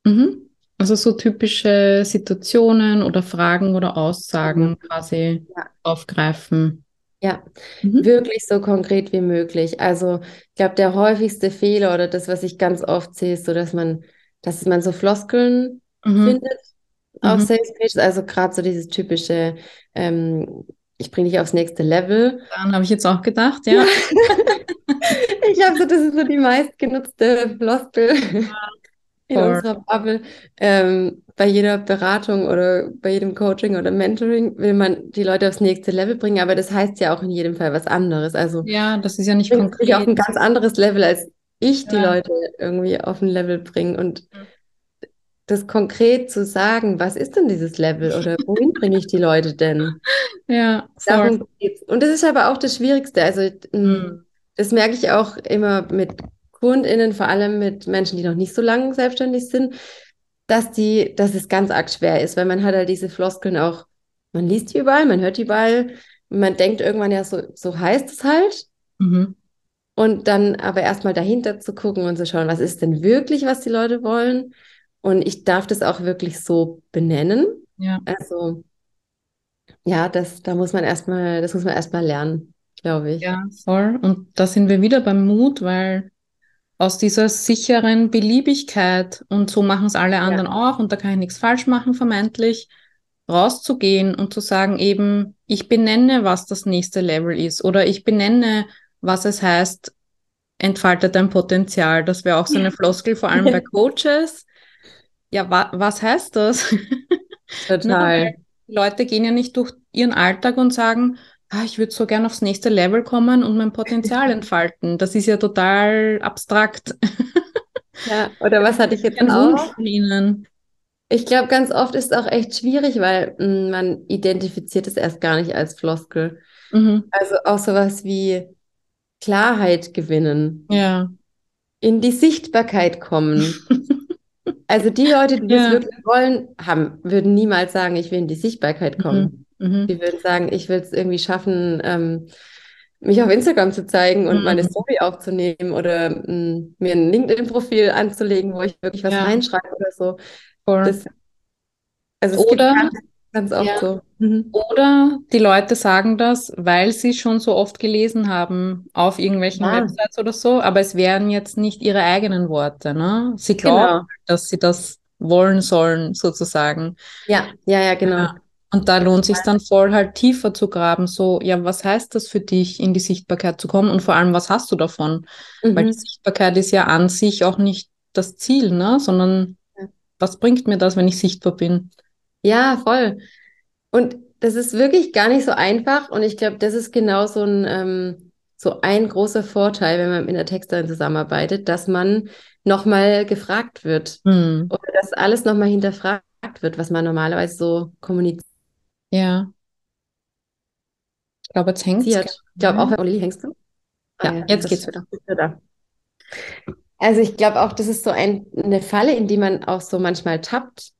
Mhm. Also so typische Situationen oder Fragen oder Aussagen quasi Ja. aufgreifen. Ja, Mhm. wirklich so konkret wie möglich. Also, ich glaube, der häufigste Fehler oder das, was ich ganz oft sehe, ist so, dass man, dass man so Floskeln Mhm. findet auf Mhm. Sales Pages. Also gerade so dieses typische, ähm, ich bringe dich aufs nächste Level. Daran habe ich jetzt auch gedacht, ja. Ich habe so, das ist so die meistgenutzte Floskel in voll. unserer Bubble. Ähm, bei jeder Beratung oder bei jedem Coaching oder Mentoring will man die Leute aufs nächste Level bringen, aber das heißt ja auch in jedem Fall was anderes. Also Ja, das ist ja nicht mich auf ein konkret. ganz anderes Level, als ich die Ja. Leute irgendwie auf ein Level bringe. Und Mhm. das konkret zu sagen, was ist denn dieses Level oder wohin bringe ich die Leute denn? Ja. Darum geht's. Und das ist aber auch das Schwierigste. Also, Mhm. das merke ich auch immer mit KundInnen, vor allem mit Menschen, die noch nicht so lange selbstständig sind. dass die, dass es ganz arg schwer ist, weil man hat halt diese Floskeln auch, man liest die überall, man hört die überall, man denkt irgendwann ja, so, so heißt es halt. Mhm. Und dann aber erstmal dahinter zu gucken und zu schauen, was ist denn wirklich, was die Leute wollen. Und ich darf das auch wirklich so benennen. Ja. Also, ja, das, da muss man erstmal, das muss man erstmal lernen, glaube ich. Ja, voll. Und da sind wir wieder beim Mut, weil aus dieser sicheren Beliebigkeit und so machen es alle anderen auch und da kann ich nichts falsch machen, vermeintlich, rauszugehen und zu sagen eben, ich benenne, was das nächste Level ist oder ich benenne, was es heißt, entfalte dein Potenzial. Das wäre auch so eine Floskel, vor allem bei Coaches. Ja, wa was heißt das? Total. Na, die Leute gehen ja nicht durch ihren Alltag und sagen, ah, ich würde so gern aufs nächste Level kommen und mein Potenzial entfalten. Das ist ja total abstrakt. Ja, oder was hatte ich jetzt Ein auch? Von Ihnen. Ich glaube, ganz oft ist es auch echt schwierig, weil mh, man identifiziert es erst gar nicht als Floskel. Mhm. Also auch sowas wie Klarheit gewinnen, Ja. in die Sichtbarkeit kommen. Also die Leute, die das Ja. wirklich wollen, haben, würden niemals sagen, ich will in die Sichtbarkeit kommen. Mhm. Mhm. Die würden sagen, ich will es irgendwie schaffen, ähm, mich auf Instagram zu zeigen und Mhm. meine Story aufzunehmen oder mh, mir ein LinkedIn-Profil anzulegen, wo ich wirklich was Ja. reinschreibe oder so. Das, also es gibt Oder- ganz, ganz oft Ja. so. Mhm. Oder die Leute sagen das, weil sie schon so oft gelesen haben auf irgendwelchen Ja. Websites oder so, aber es wären jetzt nicht ihre eigenen Worte, ne? Sie glauben, Genau. dass sie das wollen sollen, sozusagen. Ja, ja, ja, genau. Ja. Und da lohnt sich dann voll halt tiefer zu graben, so, ja, was heißt das für dich, in die Sichtbarkeit zu kommen und vor allem, was hast du davon? Weil die Mhm. Sichtbarkeit ist ja an sich auch nicht das Ziel, ne? Sondern Ja. was bringt mir das, wenn ich sichtbar bin? Ja, voll. Und das ist wirklich gar nicht so einfach. Und ich glaube, das ist genau so ein, ähm, so ein großer Vorteil, wenn man mit einer Texterin zusammenarbeitet, dass man nochmal gefragt wird Hm. oder dass alles nochmal hinterfragt wird, was man normalerweise so kommuniziert. Ja. Ich glaube, jetzt hängt Ich glaube auch, Olli, hängst du? Ah Ja, jetzt das geht's wieder da. Also ich glaube auch, das ist so ein, eine Falle, in die man auch so manchmal tappt,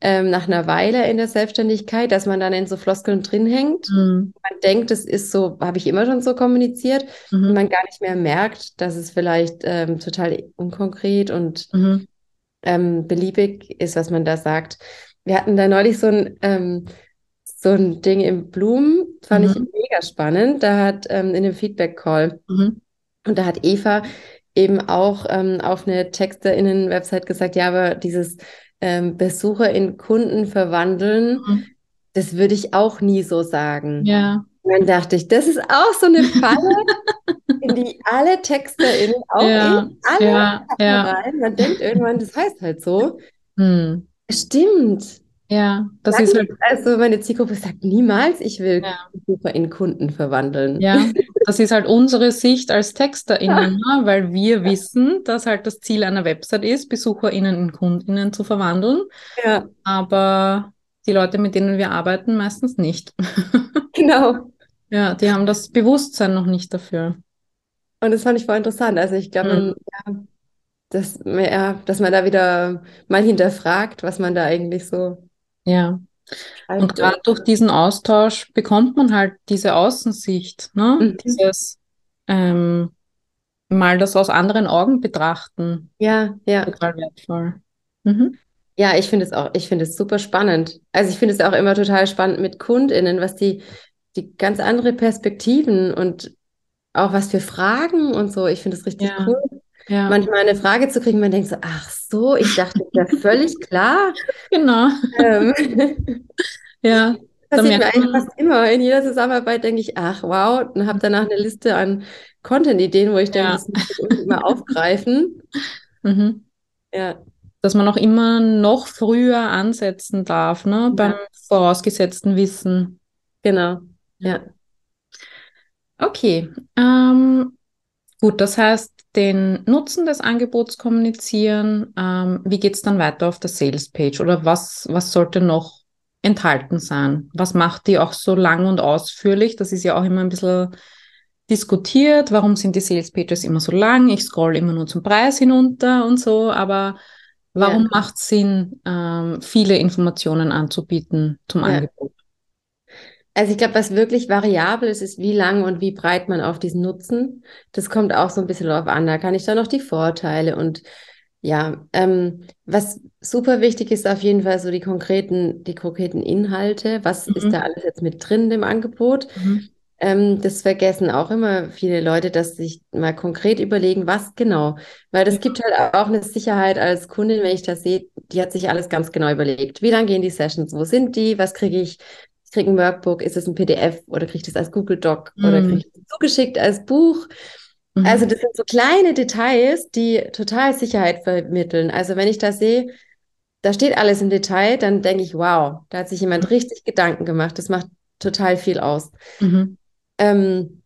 ähm, nach einer Weile in der Selbstständigkeit, dass man dann in so Floskeln drin hängt. Mhm. Man denkt, es ist so, habe ich immer schon so kommuniziert, und Mhm. man gar nicht mehr merkt, dass es vielleicht ähm, total unkonkret und Mhm. ähm, beliebig ist, was man da sagt. Wir hatten da neulich so ein, ähm, so ein Ding im Bloom, fand ich Mhm. mega spannend. Da hat ähm, in dem Feedback-Call Mhm. und da hat Eva eben auch ähm, auf eine TexterInnen-Website gesagt, ja, aber dieses ähm, Besucher in Kunden verwandeln, Mhm. das würde ich auch nie so sagen. Ja. Und dann dachte ich, das ist auch so eine Falle, in die alle TexterInnen, auch Ja, ich, alle ja, ja. rein. Man denkt irgendwann, das heißt halt so. Hm. Stimmt. Ja, das ist halt, Also meine Zielgruppe sagt niemals, ich will Ja. Besucher in Kunden verwandeln. ja, das ist halt unsere Sicht als TexterInnen, ne? weil wir wissen, dass halt das Ziel einer Website ist, BesucherInnen in KundInnen zu verwandeln, Ja, aber die Leute, mit denen wir arbeiten, meistens nicht. genau. Ja, die haben das Bewusstsein noch nicht dafür. Und das fand ich voll interessant. Also ich glaube, Mhm. ja, dass, ja, dass man da wieder mal hinterfragt, was man da eigentlich so Ja. Und gerade durch diesen Austausch bekommt man halt diese Außensicht, ne? Mhm. Dieses ähm, mal das aus anderen Augen betrachten, Ja, ja. total wertvoll. Mhm. Ja, ich finde es auch, ich finde es super spannend. Also ich finde es auch immer total spannend mit KundInnen, was die, die ganz andere Perspektiven und auch was für Fragen und so. Ich finde es richtig Ja. cool, Ja, manchmal eine Frage zu kriegen, man denkt so, ach so, ich dachte, das wäre völlig klar. genau. Ähm, Ja, Da passiert mir eigentlich fast immer. In jeder Zusammenarbeit denke ich, ach wow, und habe danach eine Liste an Content-Ideen, wo ich denke, Ja. das muss ich unbedingt mal aufgreifen. mhm. Ja, Dass man auch immer noch früher ansetzen darf, ne? Beim vorausgesetzten Wissen. genau. Ja. Okay. Ähm, gut, das heißt, den Nutzen des Angebots kommunizieren. Ähm, wie geht es dann weiter auf der Sales Page? Oder was, was sollte noch enthalten sein? Was macht die auch so lang und ausführlich? Das ist ja auch immer ein bisschen diskutiert. Warum sind die Sales Pages immer so lang? Ich scroll immer nur zum Preis hinunter und so. Aber Warum ja. macht es Sinn, ähm, viele Informationen anzubieten zum ja. Angebot? Also ich glaube, was wirklich variabel ist, ist, wie lang und wie breit man auf diesen Nutzen. Das kommt auch so ein bisschen darauf an. Da kann ich dann noch die Vorteile und ja, ähm, was super wichtig ist auf jeden Fall so die konkreten, die konkreten Inhalte. Was mhm. ist da alles jetzt mit drin im Angebot? Mhm. Ähm, das vergessen auch immer viele Leute, dass sich mal konkret überlegen, was genau. Weil das gibt halt auch eine Sicherheit als Kundin, wenn ich das sehe, die hat sich alles ganz genau überlegt. Wie lang gehen die Sessions? Wo sind die? Was kriege ich? Ich kriege ein Workbook, ist es ein PDF oder kriege ich das als Google Doc mhm. oder kriege ich das zugeschickt als Buch? Mhm. Also das sind so kleine Details, die total Sicherheit vermitteln. Also wenn ich da sehe, da steht alles im Detail, dann denke ich, wow, da hat sich jemand mhm. richtig Gedanken gemacht. Das macht total viel aus. Mhm. Ähm,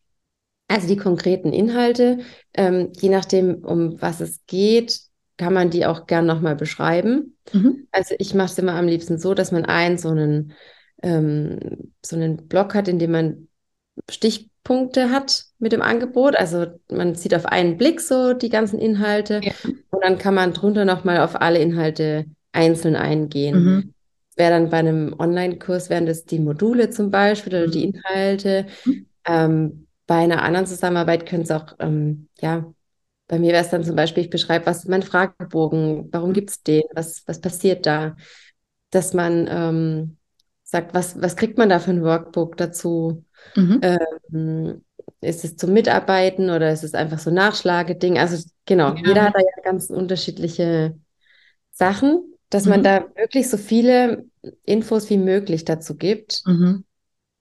also die konkreten Inhalte, ähm, je nachdem, um was es geht, kann man die auch gern nochmal beschreiben. Mhm. Also ich mache es immer am liebsten so, dass man einen so einen, ähm, so einen Block hat, in dem man Stichpunkte hat mit dem Angebot. Also man sieht auf einen Blick so die ganzen Inhalte ja. und dann kann man drunter nochmal auf alle Inhalte einzeln eingehen. Mhm. Wäre dann bei einem Online-Kurs, wären das die Module zum Beispiel oder die mhm. Inhalte. Mhm. Ähm, bei einer anderen Zusammenarbeit könnte es auch, ähm, ja, bei mir wäre es dann zum Beispiel, ich beschreibe, was ist mein Fragebogen, warum gibt es den, was, was passiert da? Dass man ähm, sagt, was, was kriegt man da für ein Workbook dazu? Mhm. Ähm, ist es zum Mitarbeiten oder ist es einfach so Nachschlageding? Also genau, ja. jeder hat da ja ganz unterschiedliche Sachen, dass mhm. man da wirklich so viele Infos wie möglich dazu gibt. Mhm.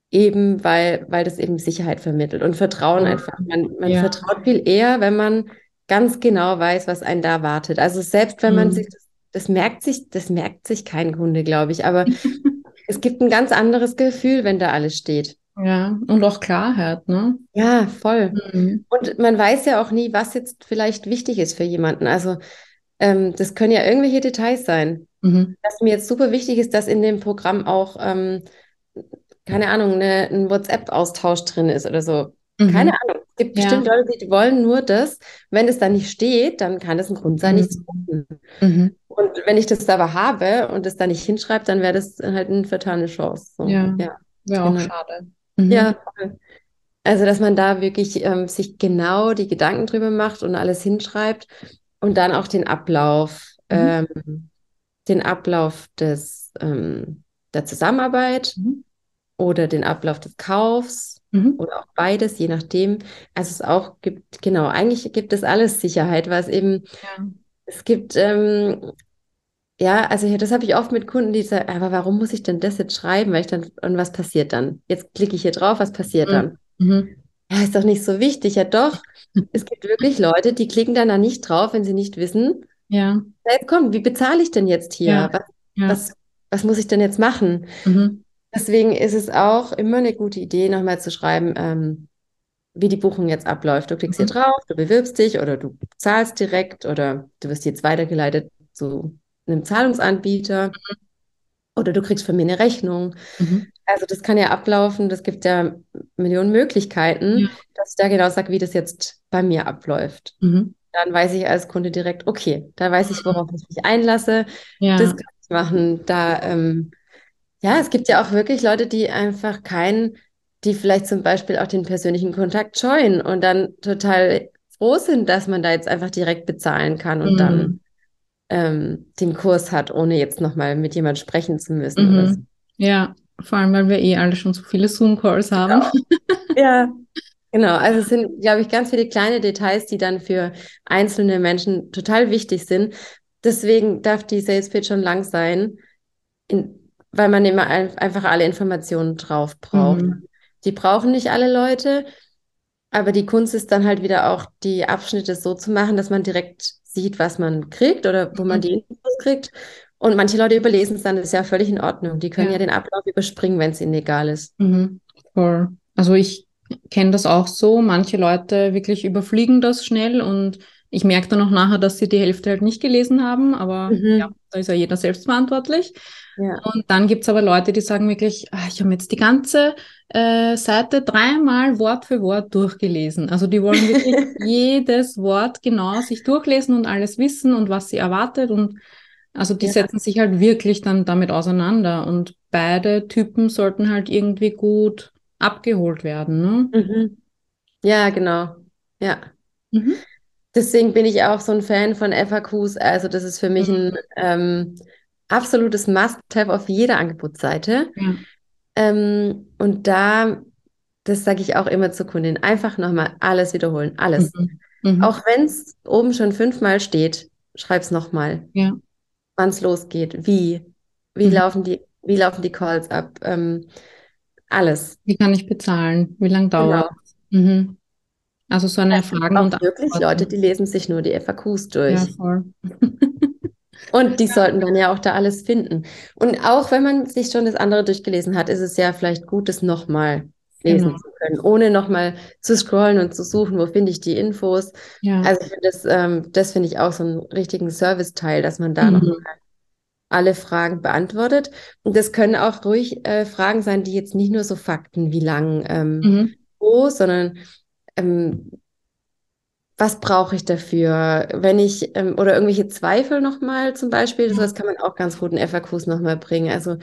Eben weil, weil das eben Sicherheit vermittelt und Vertrauen einfach. Man, man ja. vertraut viel eher, wenn man ganz genau weiß, was einen da wartet. Also selbst wenn man mhm. sich das, das merkt sich, das merkt sich kein Kunde, glaube ich, aber es gibt ein ganz anderes Gefühl, wenn da alles steht. Ja, und auch Klarheit, ne? Ja, voll. Mhm. Und man weiß ja auch nie, was jetzt vielleicht wichtig ist für jemanden. Also ähm, das können ja irgendwelche Details sein. Mhm. Was mir jetzt super wichtig ist, dass in dem Programm auch, ähm, keine Ahnung, eine, ein WhatsApp-Austausch drin ist oder so. Mhm. Keine Ahnung. Es gibt ja. bestimmt Leute, die wollen nur das. Wenn es da nicht steht, dann kann das ein Grund sein, mhm. nicht zu gucken. Mhm. Und wenn ich das aber habe und es da nicht hinschreibe, dann wäre das halt eine vertane Chance. So. Ja, ja. wäre auch genau. schade. Mhm. Ja, also dass man da wirklich ähm, sich genau die Gedanken drüber macht und alles hinschreibt und dann auch den Ablauf, mhm. ähm, den Ablauf des, ähm, der Zusammenarbeit mhm. oder den Ablauf des Kaufs mhm. oder auch beides, je nachdem. Also es auch gibt, genau, eigentlich gibt es alles Sicherheit, was eben, ja. es gibt ähm, ja, also das habe ich oft mit Kunden, die sagen, aber warum muss ich denn das jetzt schreiben? Weil ich dann, und was passiert dann? Jetzt klicke ich hier drauf, was passiert mhm. dann? Mhm. Ja, ist doch nicht so wichtig. Ja, doch. es gibt wirklich Leute, die klicken dann da nicht drauf, wenn sie nicht wissen, ja. Jetzt kommt, wie bezahle ich denn jetzt hier? Ja. Was, ja. was, was, muss ich denn jetzt machen? Mhm. Deswegen ist es auch immer eine gute Idee, nochmal zu schreiben, ähm, wie die Buchung jetzt abläuft. Du klickst mhm. hier drauf, du bewirbst dich oder du zahlst direkt oder du wirst jetzt weitergeleitet zu einem Zahlungsanbieter mhm. oder du kriegst von mir eine Rechnung. Mhm. Also das kann ja ablaufen, das gibt ja Millionen Möglichkeiten, ja. dass ich da genau sage, wie das jetzt bei mir abläuft. Mhm. Dann weiß ich als Kunde direkt, okay, da weiß ich, worauf ich mich einlasse. Ja. Das kann ich machen. Da, ähm, ja, es gibt ja auch wirklich Leute, die einfach keinen, die vielleicht zum Beispiel auch den persönlichen Kontakt scheuen und dann total froh sind, dass man da jetzt einfach direkt bezahlen kann und dann mhm ähm, den Kurs hat, ohne jetzt nochmal mit jemand sprechen zu müssen. Mhm. So. Ja, vor allem, weil wir eh alle schon so viele Zoom-Calls haben. Genau. ja, genau. Also es sind, glaube ich, ganz viele kleine Details, die dann für einzelne Menschen total wichtig sind. Deswegen darf die Sales Pitch schon lang sein, in, weil man immer ein, einfach alle Informationen drauf braucht. Mhm. Die brauchen nicht alle Leute, aber die Kunst ist dann halt wieder auch, die Abschnitte so zu machen, dass man direkt sieht, was man kriegt oder wo man mhm. die Infos kriegt. Und manche Leute überlesen es dann, das ist ja völlig in Ordnung. Die können ja, ja den Ablauf überspringen, wenn es ihnen egal ist. Mhm. Cool. Also ich kenne das auch so. Manche Leute wirklich überfliegen das schnell und ich merke dann auch nachher, dass sie die Hälfte halt nicht gelesen haben, aber mhm. ja, da ist ja jeder selbst verantwortlich. Ja. Und dann gibt es aber Leute, die sagen wirklich, ah, ich habe jetzt die ganze äh, Seite dreimal Wort für Wort durchgelesen. Also die wollen wirklich jedes Wort genau sich durchlesen und alles wissen und was sie erwartet. Und Also die Ja. setzen sich halt wirklich dann damit auseinander und beide Typen sollten halt irgendwie gut abgeholt werden, ne? Mhm. Ja, genau. Ja. Mhm. Deswegen bin ich auch so ein Fan von FAQs. Also das ist für mich ein ähm, absolutes Must-have auf jeder Angebotsseite. Ja. Ähm, und da, das sage ich auch immer zur Kundin, einfach nochmal alles wiederholen, alles. Mhm. Mhm. Auch wenn es oben schon fünfmal steht, schreib's nochmal, Ja. wann es losgeht, wie, wie Mhm. laufen die, wie laufen die Calls ab, ähm, alles. Wie kann ich bezahlen? Wie lange Genau. dauert es? Mhm. Also so eine Fragen Auch und wirklich Antworten. Leute, die lesen sich nur die FAQs durch. Ja, voll. Und die sollten dann ja auch da alles finden. Und auch wenn man sich schon das andere durchgelesen hat, ist es ja vielleicht gut, das nochmal lesen Genau. zu können, ohne nochmal zu scrollen und zu suchen, wo finde ich die Infos. Ja. Also das, ähm, das finde ich auch so einen richtigen Serviceteil, dass man da Mhm. nochmal alle Fragen beantwortet. Und das können auch ruhig äh, Fragen sein, die jetzt nicht nur so Fakten, wie lang, ähm, Mhm. wo, sondern ähm, was brauche ich dafür? Wenn ich, ähm, oder irgendwelche Zweifel nochmal zum Beispiel, das kann man auch ganz gut in FAQs nochmal bringen. Also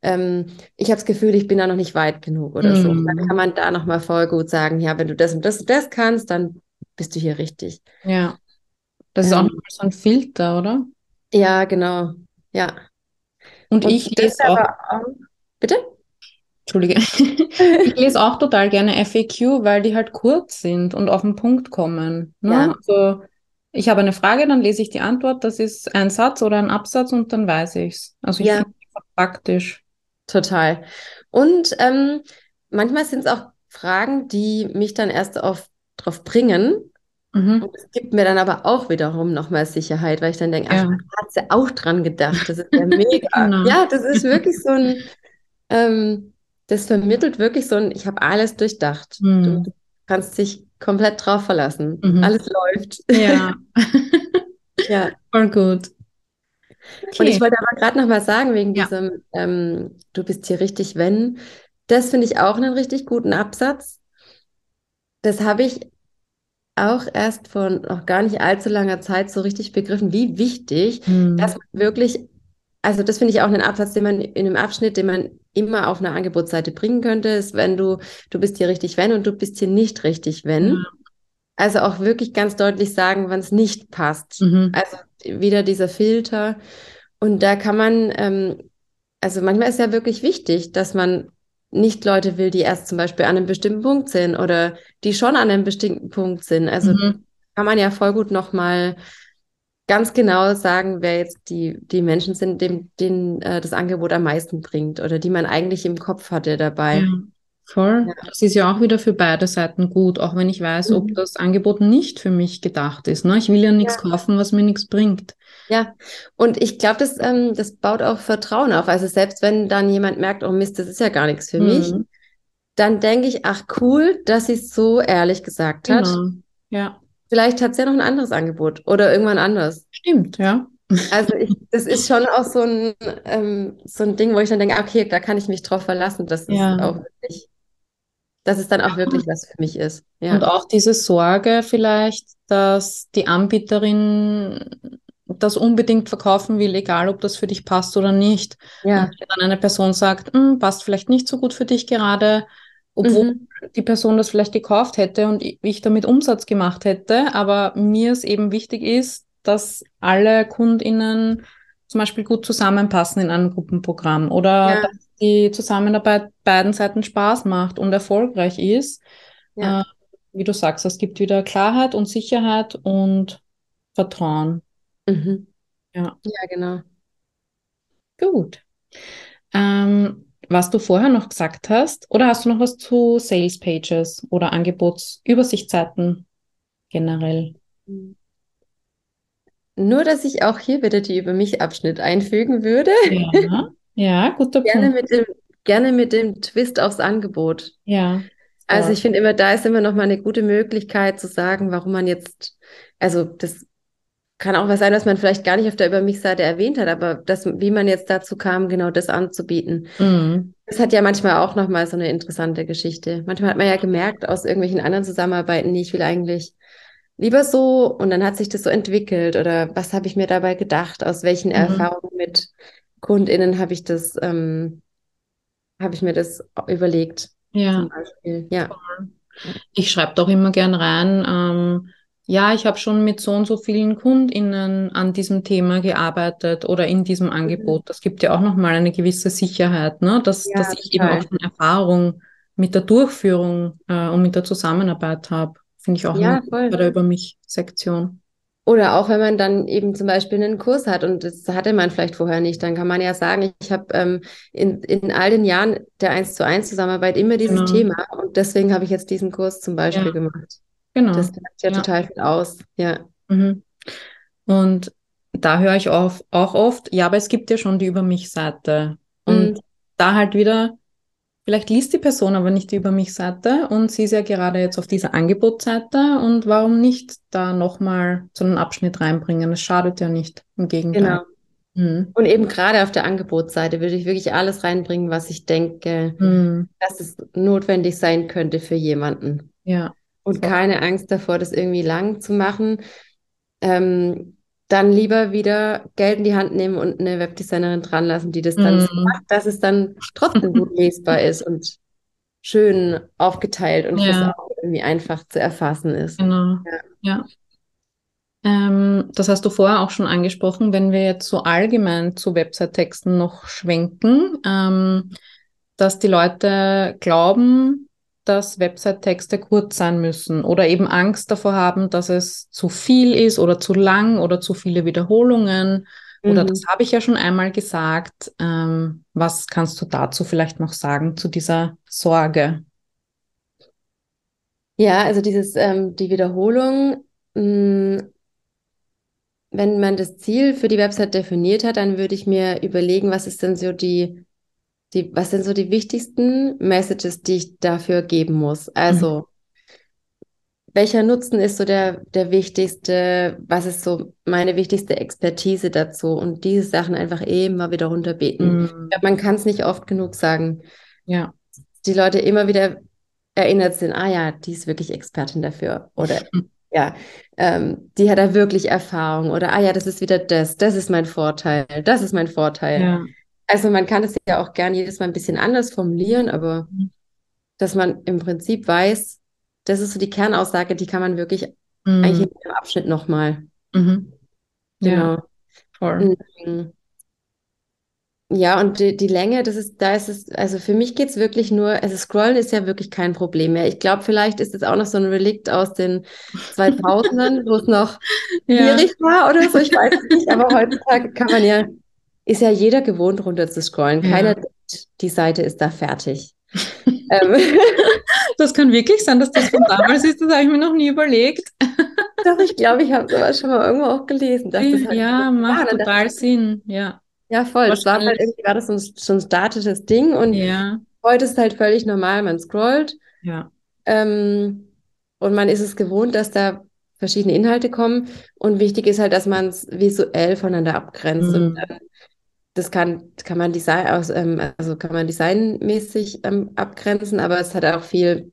ähm, ich habe das Gefühl, ich bin da noch nicht weit genug oder so. Mhm. Dann kann man da nochmal voll gut sagen, ja, wenn du das und das und das kannst, dann bist du hier richtig. Ja. Das ist auch Ähm. nochmal so ein Filter, oder? Ja, genau. Ja. Und, Und ich das lese auch, auch, bitte? Entschuldige, ich lese auch total gerne FAQ, weil die halt kurz sind und auf den Punkt kommen. Ne? Ja. Also ich habe eine Frage, dann lese ich die Antwort, das ist ein Satz oder ein Absatz und dann weiß ich es. Also ich Ja. finde es praktisch. Total. Und ähm, manchmal sind es auch Fragen, die mich dann erst auf, drauf bringen. Mhm. Und es gibt mir dann aber auch wiederum nochmal Sicherheit, weil ich dann denke, ach, da hat sie auch dran gedacht. Das ist ja mega. Genau. Ja, das ist wirklich so ein, ähm, das vermittelt wirklich so ein, ich habe alles durchdacht. Mhm. Du kannst dich komplett drauf verlassen. Mhm. Alles läuft. Ja, Ja. voll gut. Und ich Okay. wollte aber gerade noch mal sagen, wegen Ja. diesem, ähm, du bist hier richtig, wenn, das finde ich auch einen richtig guten Absatz. Das habe ich auch erst vor noch gar nicht allzu langer Zeit so richtig begriffen, wie wichtig, Mhm. dass man wirklich, also das finde ich auch einen Absatz, den man in einem Abschnitt, den man immer auf einer Angebotsseite bringen könnte, ist, wenn du, du bist hier richtig, wenn und du bist hier nicht richtig, wenn. Ja. Also auch wirklich ganz deutlich sagen, wann es nicht passt. Mhm. Also wieder dieser Filter. Und da kann man, ähm, also manchmal ist ja wirklich wichtig, dass man nicht Leute will, die erst zum Beispiel an einem bestimmten Punkt sind oder die schon an einem bestimmten Punkt sind. Also Mhm. kann man ja voll gut nochmal ganz genau sagen, wer jetzt die, die Menschen sind, dem, denen äh, das Angebot am meisten bringt oder die man eigentlich im Kopf hatte dabei. Ja, voll. Ja. Das ist ja auch wieder für beide Seiten gut, auch wenn ich weiß, ob Mhm. das Angebot nicht für mich gedacht ist. Ne? Ich will ja nichts kaufen, was mir nichts bringt. Ja, und ich glaube, das, ähm, das baut auch Vertrauen auf. Also selbst wenn dann jemand merkt, oh Mist, das ist ja gar nichts für mich, Mhm. dann denke ich, ach cool, dass sie es so ehrlich gesagt hat. Genau. Ja, Vielleicht hat sie ja noch ein anderes Angebot oder irgendwann anders. stimmt, ja. Also ich, das ist schon auch so ein, ähm, so ein Ding, wo ich dann denke, okay, da kann ich mich drauf verlassen, dass es Ja. auch wirklich, dass es dann auch wirklich was für mich ist. Ja. Und auch diese Sorge vielleicht, dass die Anbieterin das unbedingt verkaufen will, egal ob das für dich passt oder nicht. ja. Und wenn dann eine Person sagt, "Hm, passt vielleicht nicht so gut für dich gerade, obwohl Mhm. die Person das vielleicht gekauft hätte und ich damit Umsatz gemacht hätte, aber mir es eben wichtig ist, dass alle KundInnen zum Beispiel gut zusammenpassen in einem Gruppenprogramm oder Ja. dass die Zusammenarbeit beiden Seiten Spaß macht und erfolgreich ist. Ja. Äh, wie du sagst, es gibt wieder Klarheit und Sicherheit und Vertrauen. Mhm. Ja. Ja, genau. Gut. Ähm, was du vorher noch gesagt hast, oder hast du noch was zu Sales Pages oder Angebotsübersichtsseiten generell? Nur, dass ich auch hier wieder die Über mich Abschnitt einfügen würde. Ja, ja, guter Gerne Punkt. mit dem, gerne mit dem Twist aufs Angebot. Ja, Also ich finde immer, da ist immer noch mal eine gute Möglichkeit zu sagen, warum man jetzt, also das kann auch was sein, was man vielleicht gar nicht auf der Über mich-Seite erwähnt hat, aber das, wie man jetzt dazu kam, genau das anzubieten. Mhm. Das hat ja manchmal auch noch mal so eine interessante Geschichte. Manchmal hat man ja gemerkt aus irgendwelchen anderen Zusammenarbeiten, nee, ich will eigentlich lieber so und dann hat sich das so entwickelt oder was habe ich mir dabei gedacht, aus welchen Mhm. Erfahrungen mit KundInnen habe ich das, ähm, habe ich mir das überlegt, Ja. zum Beispiel. Ja. Ich schreibe doch immer gern rein, ähm, ja, ich habe schon mit so und so vielen KundInnen an diesem Thema gearbeitet oder in diesem Angebot. Das gibt ja auch nochmal eine gewisse Sicherheit, ne? Dass, Ja, dass ich eben auch schon Erfahrung mit der Durchführung äh, und mit der Zusammenarbeit habe. Finde ich auch Ja, bei der Über mich-Sektion. Oder auch wenn man dann eben zum Beispiel einen Kurs hat und das hatte man vielleicht vorher nicht, dann kann man ja sagen, ich habe ähm, in, in all den Jahren der 1 zu 1 Zusammenarbeit immer dieses Genau. Thema und deswegen habe ich jetzt diesen Kurs zum Beispiel Ja. gemacht. Genau. Das sagt ja Ja. total viel aus. Ja. Mhm. Und da höre ich auch, auch oft, ja, aber es gibt ja schon die Über mich-Seite. Und Mhm. da halt wieder, vielleicht liest die Person aber nicht die Über mich-Seite und sie ist ja gerade jetzt auf dieser Angebotsseite und warum nicht da nochmal so einen Abschnitt reinbringen? Es schadet ja nicht, im Gegenteil. Genau. Mhm. Und eben gerade auf der Angebotsseite würde ich wirklich alles reinbringen, was ich denke, Mhm. dass es notwendig sein könnte für jemanden. Ja, Und keine Angst davor, das irgendwie lang zu machen. Ähm, dann lieber wieder Geld in die Hand nehmen und eine Webdesignerin dran lassen, die das dann so Mhm. macht, dass es dann trotzdem gut lesbar ist und schön aufgeteilt und Ja. Auge irgendwie einfach zu erfassen ist. genau. Ja. Ja. Ähm, das hast du vorher auch schon angesprochen, wenn wir jetzt so allgemein zu Website-Texten noch schwenken, ähm, dass die Leute glauben, dass Website-Texte kurz sein müssen oder eben Angst davor haben, dass es zu viel ist oder zu lang oder zu viele Wiederholungen. Oder Mhm. das habe ich ja schon einmal gesagt. Ähm, was kannst du dazu vielleicht noch sagen, zu dieser Sorge? Ja, also dieses, ähm, die Wiederholung, mh, wenn man das Ziel für die Website definiert hat, dann würde ich mir überlegen, was ist denn so die, die, was sind so die wichtigsten Messages, die ich dafür geben muss? Also, welcher Nutzen ist so der, der wichtigste? Was ist so meine wichtigste Expertise dazu? Und diese Sachen einfach immer wieder runterbeten. Mhm. glaube, man kann es nicht oft genug sagen. Ja. Die Leute immer wieder erinnert sind, ah ja, die ist wirklich Expertin dafür. Oder ja, ähm, die hat da wirklich Erfahrung. Oder ah ja, das ist wieder das, das ist mein Vorteil, das ist mein Vorteil. Ja. Also man kann es ja auch gerne jedes Mal ein bisschen anders formulieren, aber Mhm. dass man im Prinzip weiß, das ist so die Kernaussage, die kann man wirklich eigentlich Mhm. in jedem Abschnitt nochmal. Mhm. Ja, Genau. voll. Mhm. Ja, und die, die Länge, das ist, da ist es, also für mich geht es wirklich nur, also Scrollen ist ja wirklich kein Problem mehr. Ich glaube, vielleicht ist es auch noch so ein Relikt aus den 2000ern, wo es noch Ja. schwierig war oder so, ich weiß es nicht, aber heutzutage kann man ja, ist ja jeder gewohnt, runter zu scrollen. Ja. Keiner denkt, die Seite ist da fertig. ähm, Das kann wirklich sein, dass das von damals ist, das habe ich mir noch nie überlegt. doch, ich glaube, ich habe sowas schon mal irgendwo auch gelesen, das halt Ja, war. macht Und dann total Sinn. Ja. Ja, voll. Es war halt irgendwie, war das so ein, so ein statisches Ding und Ja, heute ist es halt völlig normal, man scrollt. ja. Ähm, und man ist es gewohnt, dass da verschiedene Inhalte kommen. Und wichtig ist halt, dass man es visuell voneinander abgrenzt. Und Mhm. dann, das kann, kann man Design aus, ähm, also kann man designmäßig ähm, abgrenzen, aber es hat auch viel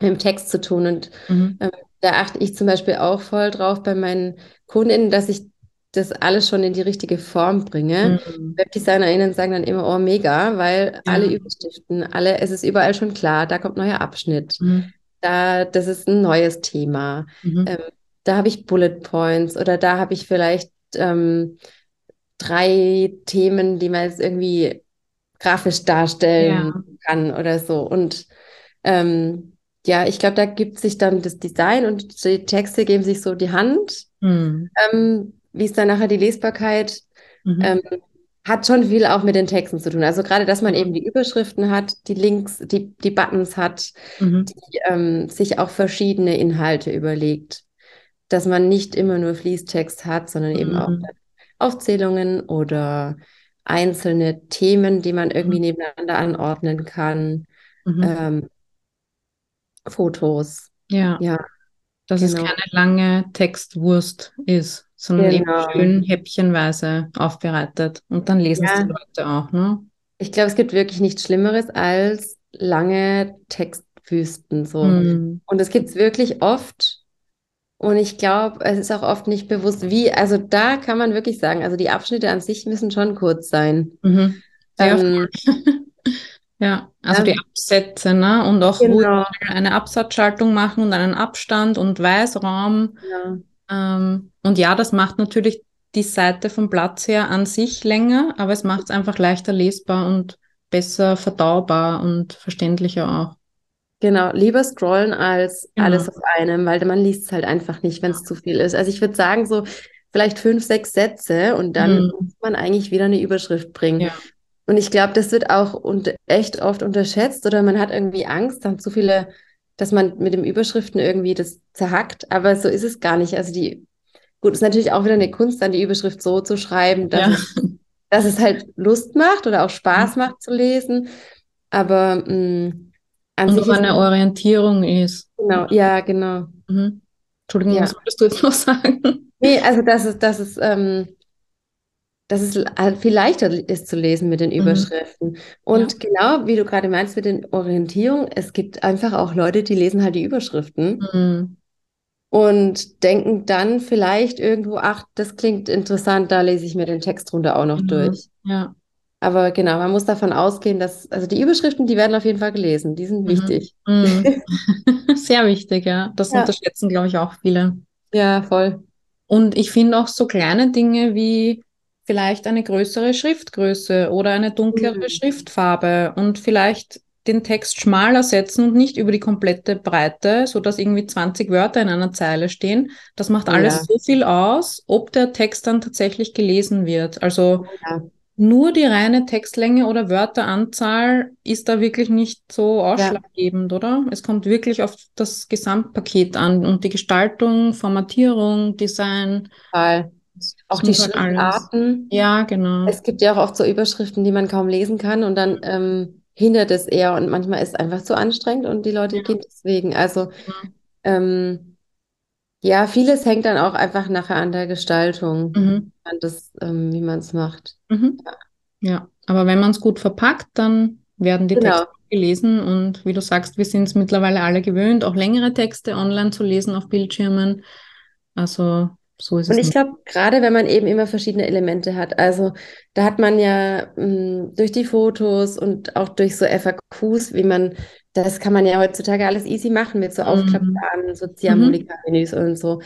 mit dem Text zu tun. Und Mhm. da achte ich zum Beispiel auch voll drauf bei meinen KundInnen, dass ich das alles schon in die richtige Form bringe. Mhm. WebdesignerInnen sagen dann immer, oh, mega, weil alle Ja. Überschriften, alle, es ist überall schon klar, da kommt neuer Abschnitt. Mhm. Da, das ist ein neues Thema. Mhm. Ähm, da habe ich Bullet Points oder da habe ich vielleicht ähm, drei Themen, die man jetzt irgendwie grafisch darstellen Ja. kann oder so. Und ähm, ja, ich glaube, da gibt sich dann das Design und die Texte geben sich so die Hand. Mhm. Ähm, wie ist dann nachher die Lesbarkeit? Mhm. Ähm, hat schon viel auch mit den Texten zu tun. Also gerade, dass man eben die Überschriften hat, die Links, die, die Buttons hat, Mhm. die, ähm, sich auch verschiedene Inhalte überlegt. Dass man nicht immer nur Fließtext hat, sondern eben auch Mhm. Aufzählungen oder einzelne Themen, die man irgendwie nebeneinander anordnen kann. Mhm. Ähm, Fotos. Ja, Ja, dass es genau. keine lange Textwurst ist, sondern eben Genau. schön häppchenweise aufbereitet. Und dann lesen es Ja. die Leute auch, ne? ich glaube, es gibt wirklich nichts Schlimmeres als lange Textwüsten so. Mhm. Und es gibt es wirklich oft. Und ich glaube, es ist auch oft nicht bewusst, wie, also da kann man wirklich sagen, also die Abschnitte an sich müssen schon kurz sein. Mhm. Ja, ähm, ja, also die Absätze, ne? Und auch genau. eine Absatzschaltung machen und einen Abstand und Weißraum. Ja. Ähm, und ja, das macht natürlich die Seite vom Platz her an sich länger, aber es macht es einfach leichter lesbar und besser verdaubar und verständlicher auch. Genau, lieber scrollen als genau. alles auf einem, weil man liest es halt einfach nicht, wenn es zu viel ist. Also ich würde sagen, so vielleicht fünf, sechs Sätze und dann mhm. muss man eigentlich wieder eine Überschrift bringen. Ja. Und ich glaube, das wird auch und echt oft unterschätzt oder man hat irgendwie Angst, dann zu viele, dass man mit den Überschriften irgendwie das zerhackt, aber so ist es gar nicht. Also die, gut, ist natürlich auch wieder eine Kunst, dann die Überschrift so zu schreiben, dass, ja. es, dass es halt Lust macht oder auch Spaß mhm. macht zu lesen. Aber mh, mm, an und sich eine Orientierung ist. Genau, ja, genau. Mhm. Entschuldigung, ja. was wolltest du jetzt noch sagen? Nee, also dass es, dass es, ähm, dass es halt viel leichter ist zu lesen mit den mhm. Überschriften. Mhm. Und ja. genau, wie du gerade meinst mit den Orientierungen, es gibt einfach auch Leute, die lesen halt die Überschriften mhm. und denken dann vielleicht irgendwo, ach, das klingt interessant, da lese ich mir den Text runter auch noch mhm. durch. Ja. Aber genau, man muss davon ausgehen, dass, also die Überschriften, die werden auf jeden Fall gelesen, die sind mhm. wichtig. Mhm. Sehr wichtig, ja. Das ja. unterschätzen, glaube ich, auch viele. Ja, voll. Und ich finde auch so kleine Dinge wie vielleicht eine größere Schriftgröße oder eine dunklere mhm. Schriftfarbe und vielleicht den Text schmaler setzen und nicht über die komplette Breite, sodass irgendwie 20 Wörter in einer Zeile stehen. Das macht alles ja. so viel aus, ob der Text dann tatsächlich gelesen wird. Also ja nur die reine Textlänge oder Wörteranzahl ist da wirklich nicht so ausschlaggebend, ja. oder? Es kommt wirklich auf das Gesamtpaket an und die Gestaltung, Formatierung, Design. Total. Auch die halt Schriftarten. Ja, genau. Es gibt ja auch oft so Überschriften, die man kaum lesen kann und dann ähm, hindert es eher und manchmal ist es einfach zu anstrengend und die Leute ja. gehen deswegen. Also ja. ähm, ja, vieles hängt dann auch einfach nachher an der Gestaltung, mhm. an das, ähm, wie man es macht. Mhm. Ja. ja. aber wenn man es gut verpackt, dann werden die genau. Texte gelesen und wie du sagst, wir sind es mittlerweile alle gewöhnt, auch längere Texte online zu lesen auf Bildschirmen. Also so ist es. Und ich glaube, gerade wenn man eben immer verschiedene Elemente hat, also da hat man ja mh, hm, durch die Fotos und auch durch so FAQs, wie man das kann man ja heutzutage alles easy machen mit so mhm. Aufklappbaren, so Ziehharmonika-Menüs mhm. und so.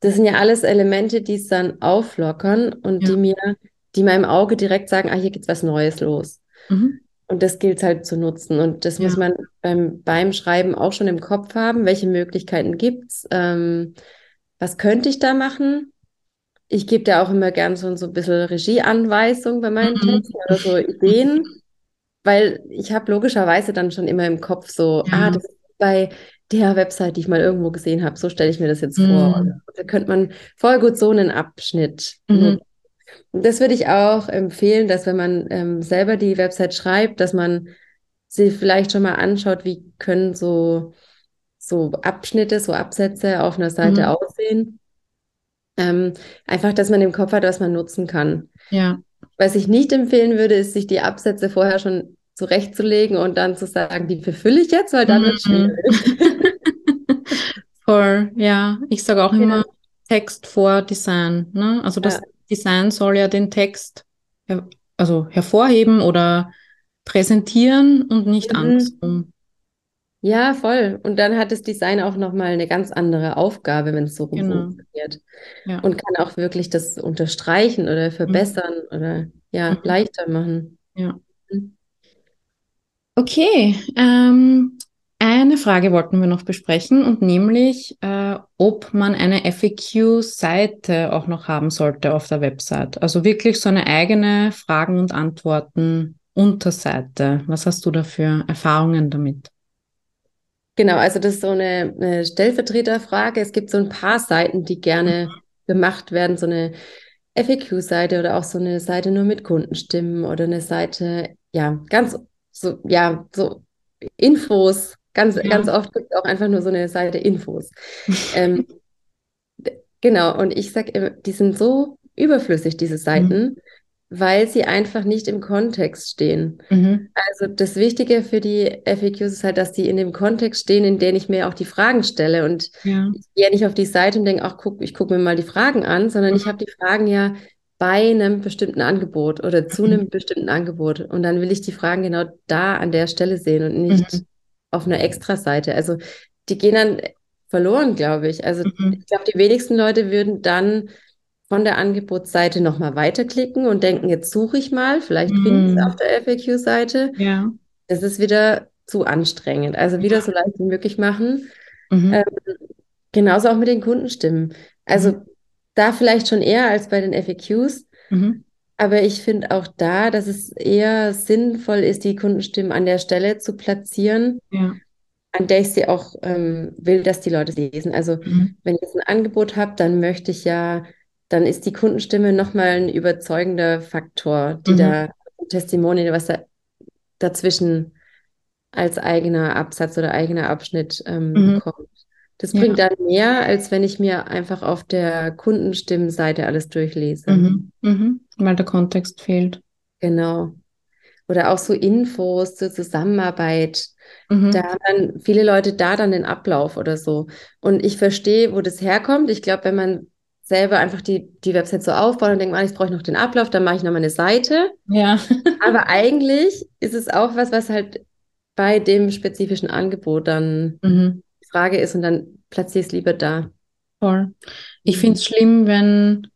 Das sind ja alles Elemente, die es dann auflockern und ja. die mir, die meinem Auge direkt sagen, ah, hier geht's was Neues los. Mhm. Und das gilt halt zu nutzen. Und das ja. muss man beim, beim Schreiben auch schon im Kopf haben. Welche Möglichkeiten gibt's? Ähm, was könnte ich da machen? Ich gebe da auch immer gern so, so ein bisschen Regieanweisung bei meinen mhm. Texten oder so Ideen weil ich habe logischerweise dann schon immer im Kopf so, ja. ah, das ist bei der Website, die ich mal irgendwo gesehen habe, so stelle ich mir das jetzt mhm. vor. Da könnte man voll gut so einen Abschnitt. Mhm. Das würde ich auch empfehlen, dass wenn man ähm, selber die Website schreibt, dass man sie vielleicht schon mal anschaut, wie können so, so Abschnitte, so Absätze auf einer Seite mhm. aussehen. Ähm, einfach, dass man im Kopf hat, was man nutzen kann. Ja. Was ich nicht empfehlen würde, ist, sich die Absätze vorher schon zurechtzulegen und dann zu sagen, die verfülle ich jetzt, weil dann mhm. wird schwierig. Voll, ja. Ich sage auch immer ja. Text vor Design. Ne? Also das ja. Design soll ja den Text her also hervorheben oder präsentieren und nicht mhm. andersrum. Ja, voll. Und dann hat das Design auch nochmal eine ganz andere Aufgabe, wenn es so rum genau. funktioniert. Ja. Und kann auch wirklich das unterstreichen oder verbessern mhm. oder ja, mhm. leichter machen. Ja. Okay, ähm, eine Frage wollten wir noch besprechen und nämlich, äh, ob man eine FAQ-Seite auch noch haben sollte auf der Website. Also wirklich so eine eigene Fragen- und Antworten-Unterseite. Was hast du da für Erfahrungen damit? Genau, also das ist so eine, eine Stellvertreterfrage. Es gibt so ein paar Seiten, die gerne gemacht werden, so eine FAQ-Seite oder auch so eine Seite nur mit Kundenstimmen oder eine Seite, ja, ganz so, ja, so Infos. Ganz, ja. ganz oft gibt es auch einfach nur so eine Seite Infos. ähm, genau, und ich sage immer, die sind so überflüssig, diese Seiten. Mhm. weil sie einfach nicht im Kontext stehen. Mhm. Also das Wichtige für die FAQs ist halt, dass die in dem Kontext stehen, in dem ich mir auch die Fragen stelle. Und ja. ich gehe nicht auf die Seite und denke, ach, guck, ich gucke mir mal die Fragen an, sondern mhm. ich habe die Fragen ja bei einem bestimmten Angebot oder zu mhm. einem bestimmten Angebot. Und dann will ich die Fragen genau da an der Stelle sehen und nicht mhm. auf einer Extra-Seite. Also die gehen dann verloren, glaube ich. Also mhm. ich glaube, die wenigsten Leute würden dann von der Angebotsseite nochmal weiterklicken und denken, jetzt suche ich mal, vielleicht finde ich es auf der FAQ-Seite. Ja. Das ist wieder zu anstrengend. Also wieder so leicht wie möglich machen. Mhm. Ähm, genauso auch mit den Kundenstimmen. Also mhm. Da vielleicht schon eher als bei den FAQs. Mhm. Aber ich finde auch da, dass es eher sinnvoll ist, die Kundenstimmen an der Stelle zu platzieren, ja. an der ich sie auch ähm, will, dass die Leute lesen. Also mhm. wenn ich jetzt ein Angebot habe, dann möchte ich ja dann ist die Kundenstimme nochmal ein überzeugender Faktor, die mhm. da Testimonial, was da dazwischen als eigener Absatz oder eigener Abschnitt ähm, mhm. kommt. Das bringt ja. dann mehr, als wenn ich mir einfach auf der Kundenstimmenseite alles durchlese. Mhm. Mhm. Weil der Kontext fehlt. Genau. Oder auch so Infos zur Zusammenarbeit. Mhm. Da haben dann viele Leute da dann den Ablauf oder so. Und ich verstehe, wo das herkommt. Ich glaube, wenn man selber einfach die, die Website so aufbauen und denken, ah, jetzt brauche ich noch den Ablauf, dann mache ich noch mal eine Seite. Ja. Aber eigentlich ist es auch was, was halt bei dem spezifischen Angebot dann mhm. Frage ist und dann platziere ich es lieber da. Voll. Ich finde es schlimm, wenn,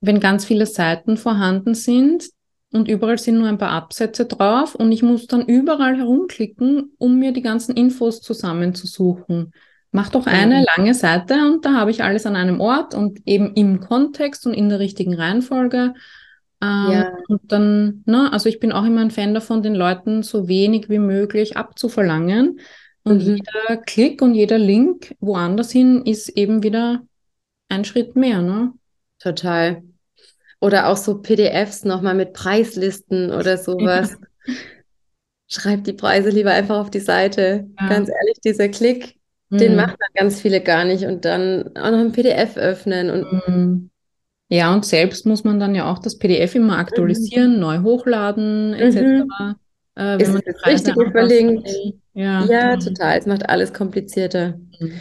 wenn ganz viele Seiten vorhanden sind und überall sind nur ein paar Absätze drauf und ich muss dann überall herumklicken, um mir die ganzen Infos zusammenzusuchen. Mach doch eine mhm. lange Seite und da habe ich alles an einem Ort und eben im Kontext und in der richtigen Reihenfolge. Ähm, ja. Und dann, ne, also ich bin auch immer ein Fan davon, den Leuten so wenig wie möglich abzuverlangen. Und mhm. jeder Klick und jeder Link woanders hin ist eben wieder ein Schritt mehr, ne? Total. Oder auch so PDFs nochmal mit Preislisten oder sowas. Ja. Schreibt die Preise lieber einfach auf die Seite. Ja. Ganz ehrlich, dieser Klick den mhm. machen dann ganz viele gar nicht und dann auch noch ein PDF öffnen und mhm. ja, und selbst muss man dann ja auch das PDF immer aktualisieren, mhm. neu hochladen, etc. Mhm. Äh, ist das Richtige verlinkt? Ja, ja genau. total. Es macht alles komplizierter. Mhm.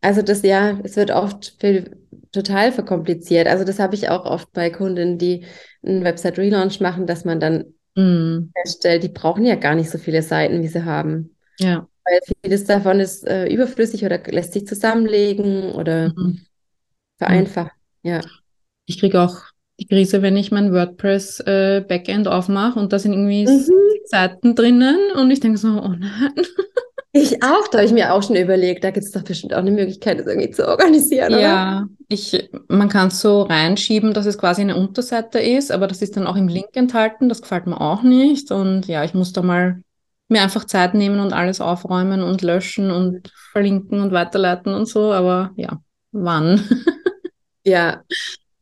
Also das ja, es wird oft viel, total verkompliziert. Also das habe ich auch oft bei Kunden, die einen Website-Relaunch machen, dass man dann mhm. feststellt, die brauchen ja gar nicht so viele Seiten, wie sie haben. Ja. Weil vieles davon ist äh, überflüssig oder lässt sich zusammenlegen oder mhm. vereinfachen. Ja. Ich kriege auch die Krise, wenn ich mein WordPress äh, Backend aufmache und da sind irgendwie mhm. Seiten drinnen und ich denke so, oh nein. Ich auch, da habe ich mir auch schon überlegt, da gibt es doch bestimmt auch eine Möglichkeit, das irgendwie zu organisieren. Ja, oder? ich, man kann es so reinschieben, dass es quasi eine Unterseite ist, aber das ist dann auch im Link enthalten, das gefällt mir auch nicht. Und ja, ich muss da mal mir einfach Zeit nehmen und alles aufräumen und löschen und verlinken und weiterleiten und so, aber ja, wann? ja.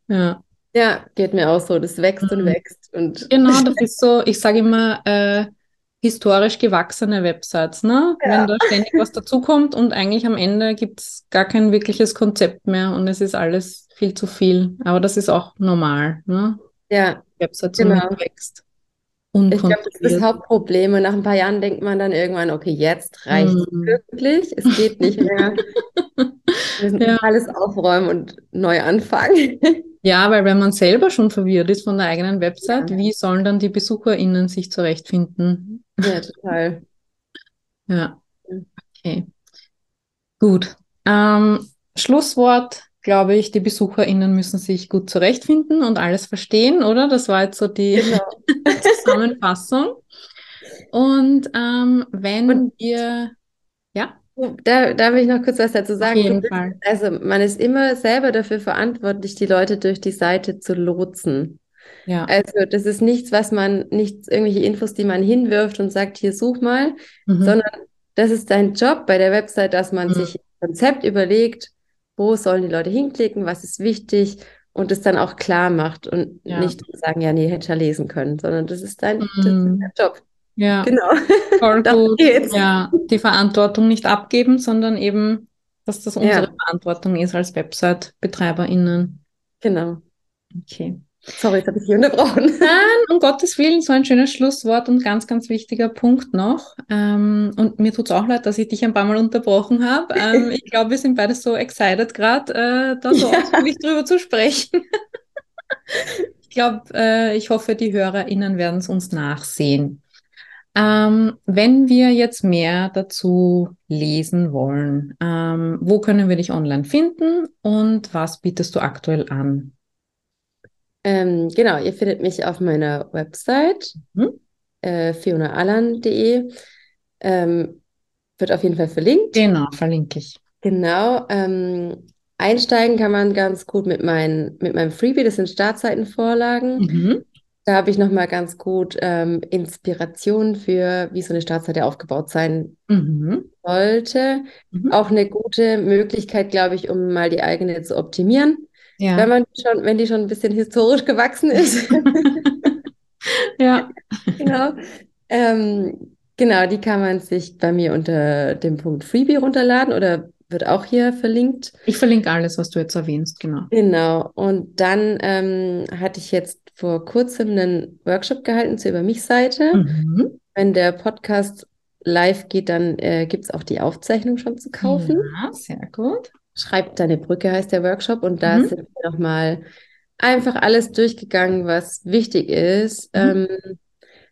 Ja. Ja, geht mir auch so. Das wächst mhm. und wächst. Und genau, das ist so, ich sage immer, äh, historisch gewachsene Websites, ne? Ja. Wenn da ständig was dazukommt und eigentlich am Ende gibt es gar kein wirkliches Konzept mehr und es ist alles viel zu viel. Aber das ist auch normal, ne? Ja. Website genau. wächst. Ich glaube, das ist das Hauptproblem. Und nach ein paar Jahren denkt man dann irgendwann, okay, jetzt reicht es mm. wirklich. Es geht nicht mehr. Wir müssen ja. alles aufräumen und neu anfangen. Ja, weil wenn man selber schon verwirrt ist von der eigenen Website, ja. wie sollen dann die BesucherInnen sich zurechtfinden? Ja, total. ja. Okay. Gut. Ähm, Schlusswort glaube ich, die BesucherInnen müssen sich gut zurechtfinden und alles verstehen, oder? Das war jetzt so die genau. Zusammenfassung. Und ähm, wenn und ihr, ja. Da darf ich noch kurz was dazu sagen. Auf jeden Fall. Also man ist immer selber dafür verantwortlich, die Leute durch die Seite zu lotsen. Ja. Also das ist nichts, was man, nichts, irgendwelche Infos, die man hinwirft und sagt, hier such mal, mhm. sondern das ist dein Job bei der Website, dass man mhm. sich ein Konzept überlegt, wo sollen die Leute hinklicken, was ist wichtig und es dann auch klar macht und ja. nicht sagen, ja, nee, hätte ich ja lesen können, sondern das ist dein, das ist mhm. dein Job. Ja, genau. Ja, die Verantwortung nicht abgeben, sondern eben, dass das unsere ja. Verantwortung ist als Website-BetreiberInnen. Genau. Okay. Sorry, jetzt habe ich dich unterbrochen. Nein, um Gottes Willen, so ein schönes Schlusswort und ganz, ganz wichtiger Punkt noch. Ähm, und mir tut es auch leid, dass ich dich ein paar Mal unterbrochen habe. Ähm, ich glaube, wir sind beide so excited gerade, äh, da so ja. ausführlich drüber zu sprechen. ich glaube, äh, ich hoffe, die HörerInnen werden es uns nachsehen. Ähm, wenn wir jetzt mehr dazu lesen wollen, ähm, wo können wir dich online finden und was bietest du aktuell an? Ähm, genau, ihr findet mich auf meiner Website mhm. äh, fionaalan.de. Ähm, wird auf jeden Fall verlinkt. Genau, verlinke ich. Genau. Ähm, einsteigen kann man ganz gut mit, mein, mit meinem Freebie, das sind Startseitenvorlagen. Mhm. Da habe ich nochmal ganz gut ähm, Inspiration für, wie so eine Startseite aufgebaut sein mhm. sollte. Mhm. Auch eine gute Möglichkeit, glaube ich, um mal die eigene zu optimieren. Ja. Wenn man schon, wenn die schon ein bisschen historisch gewachsen ist. ja. genau. Ähm, genau, die kann man sich bei mir unter dem Punkt Freebie runterladen oder wird auch hier verlinkt. Ich verlinke alles, was du jetzt erwähnst, genau. Genau. Und dann ähm, hatte ich jetzt vor kurzem einen Workshop gehalten zur Über mich-Seite. Mhm. Wenn der Podcast live geht, dann äh, gibt es auch die Aufzeichnung schon zu kaufen. Ja, sehr gut. Schreibt deine Brücke heißt der Workshop und da mhm. sind wir nochmal einfach alles durchgegangen, was wichtig ist, mhm. ähm,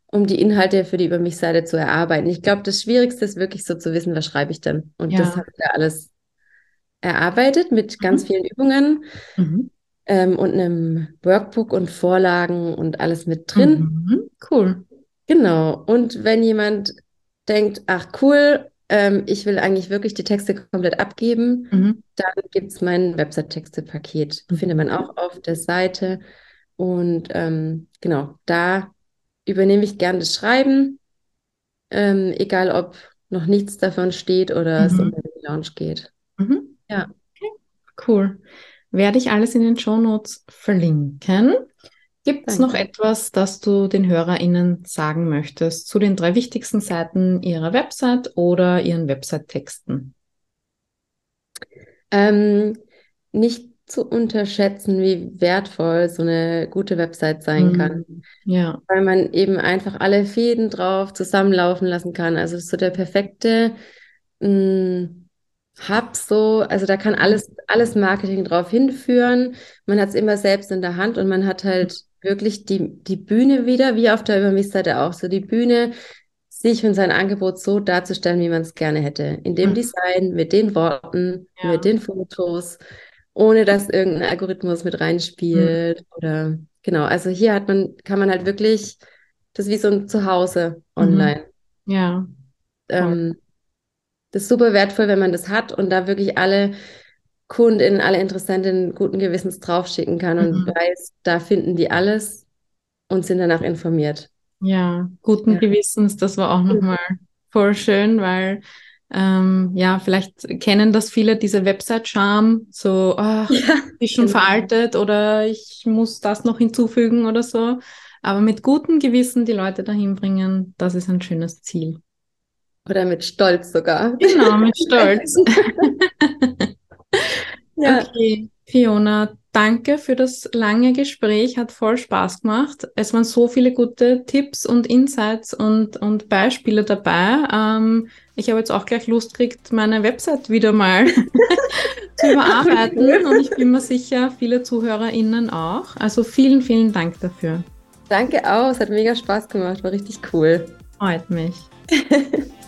um die Inhalte für die Über mich Seite zu erarbeiten. Ich glaube, das Schwierigste ist wirklich so zu wissen, was schreibe ich denn? Und ja. das haben wir alles erarbeitet mit mhm. ganz vielen Übungen mhm. ähm, und einem Workbook und Vorlagen und alles mit drin. Mhm. Cool. Genau. Und wenn jemand denkt, ach cool, ähm, ich will eigentlich wirklich die Texte komplett abgeben, mhm. dann gibt es mein Website-Texte-Paket. Mhm. Findet man auch auf der Seite. Und ähm, genau, da übernehme ich gern das Schreiben, ähm, egal ob noch nichts davon steht oder mhm. es um den Launch geht. Mhm. Ja. Okay. Cool. Werde ich alles in den Show Notes verlinken. Gibt es noch etwas, das du den HörerInnen sagen möchtest zu den drei wichtigsten Seiten ihrer Website oder ihren Website-Texten? Ähm, nicht zu unterschätzen, wie wertvoll so eine gute Website sein mhm. kann. Ja. Weil man eben einfach alle Fäden drauf zusammenlaufen lassen kann. Also so der perfekte mh, mm, Hub so, also da kann alles, alles Marketing drauf hinführen. Man hat es immer selbst in der Hand und man hat halt wirklich die, die Bühne wieder, wie auf der Über mich-Seite auch, so die Bühne, sich und sein Angebot so darzustellen, wie man es gerne hätte. In dem mhm. Design, mit den Worten, ja. mit den Fotos, ohne dass irgendein Algorithmus mit reinspielt. Mhm. Oder genau, also hier hat man, kann man halt wirklich, das ist wie so ein Zuhause mhm. online. Mhm. Ja. Ähm, das ist super wertvoll, wenn man das hat und da wirklich alle KundInnen, alle Interessenten guten Gewissens draufschicken kann und mhm. weiß, da finden die alles und sind danach informiert. Ja, guten ja. Gewissens, das war auch nochmal voll schön, weil ähm, ja, vielleicht kennen das viele, diese Website-Charme, so, ach, ja, ist schon genau. veraltet oder ich muss das noch hinzufügen oder so. Aber mit gutem Gewissen die Leute dahin bringen, das ist ein schönes Ziel. Oder mit Stolz sogar. Genau, mit Stolz. Ja. Okay, Fiona, danke für das lange Gespräch, hat voll Spaß gemacht. Es waren so viele gute Tipps und Insights und, und Beispiele dabei. Ähm, ich habe jetzt auch gleich Lust gekriegt, meine Website wieder mal zu überarbeiten und ich bin mir sicher, viele ZuhörerInnen auch. Also vielen, vielen Dank dafür. Danke auch, es hat mega Spaß gemacht, war richtig cool. Freut mich.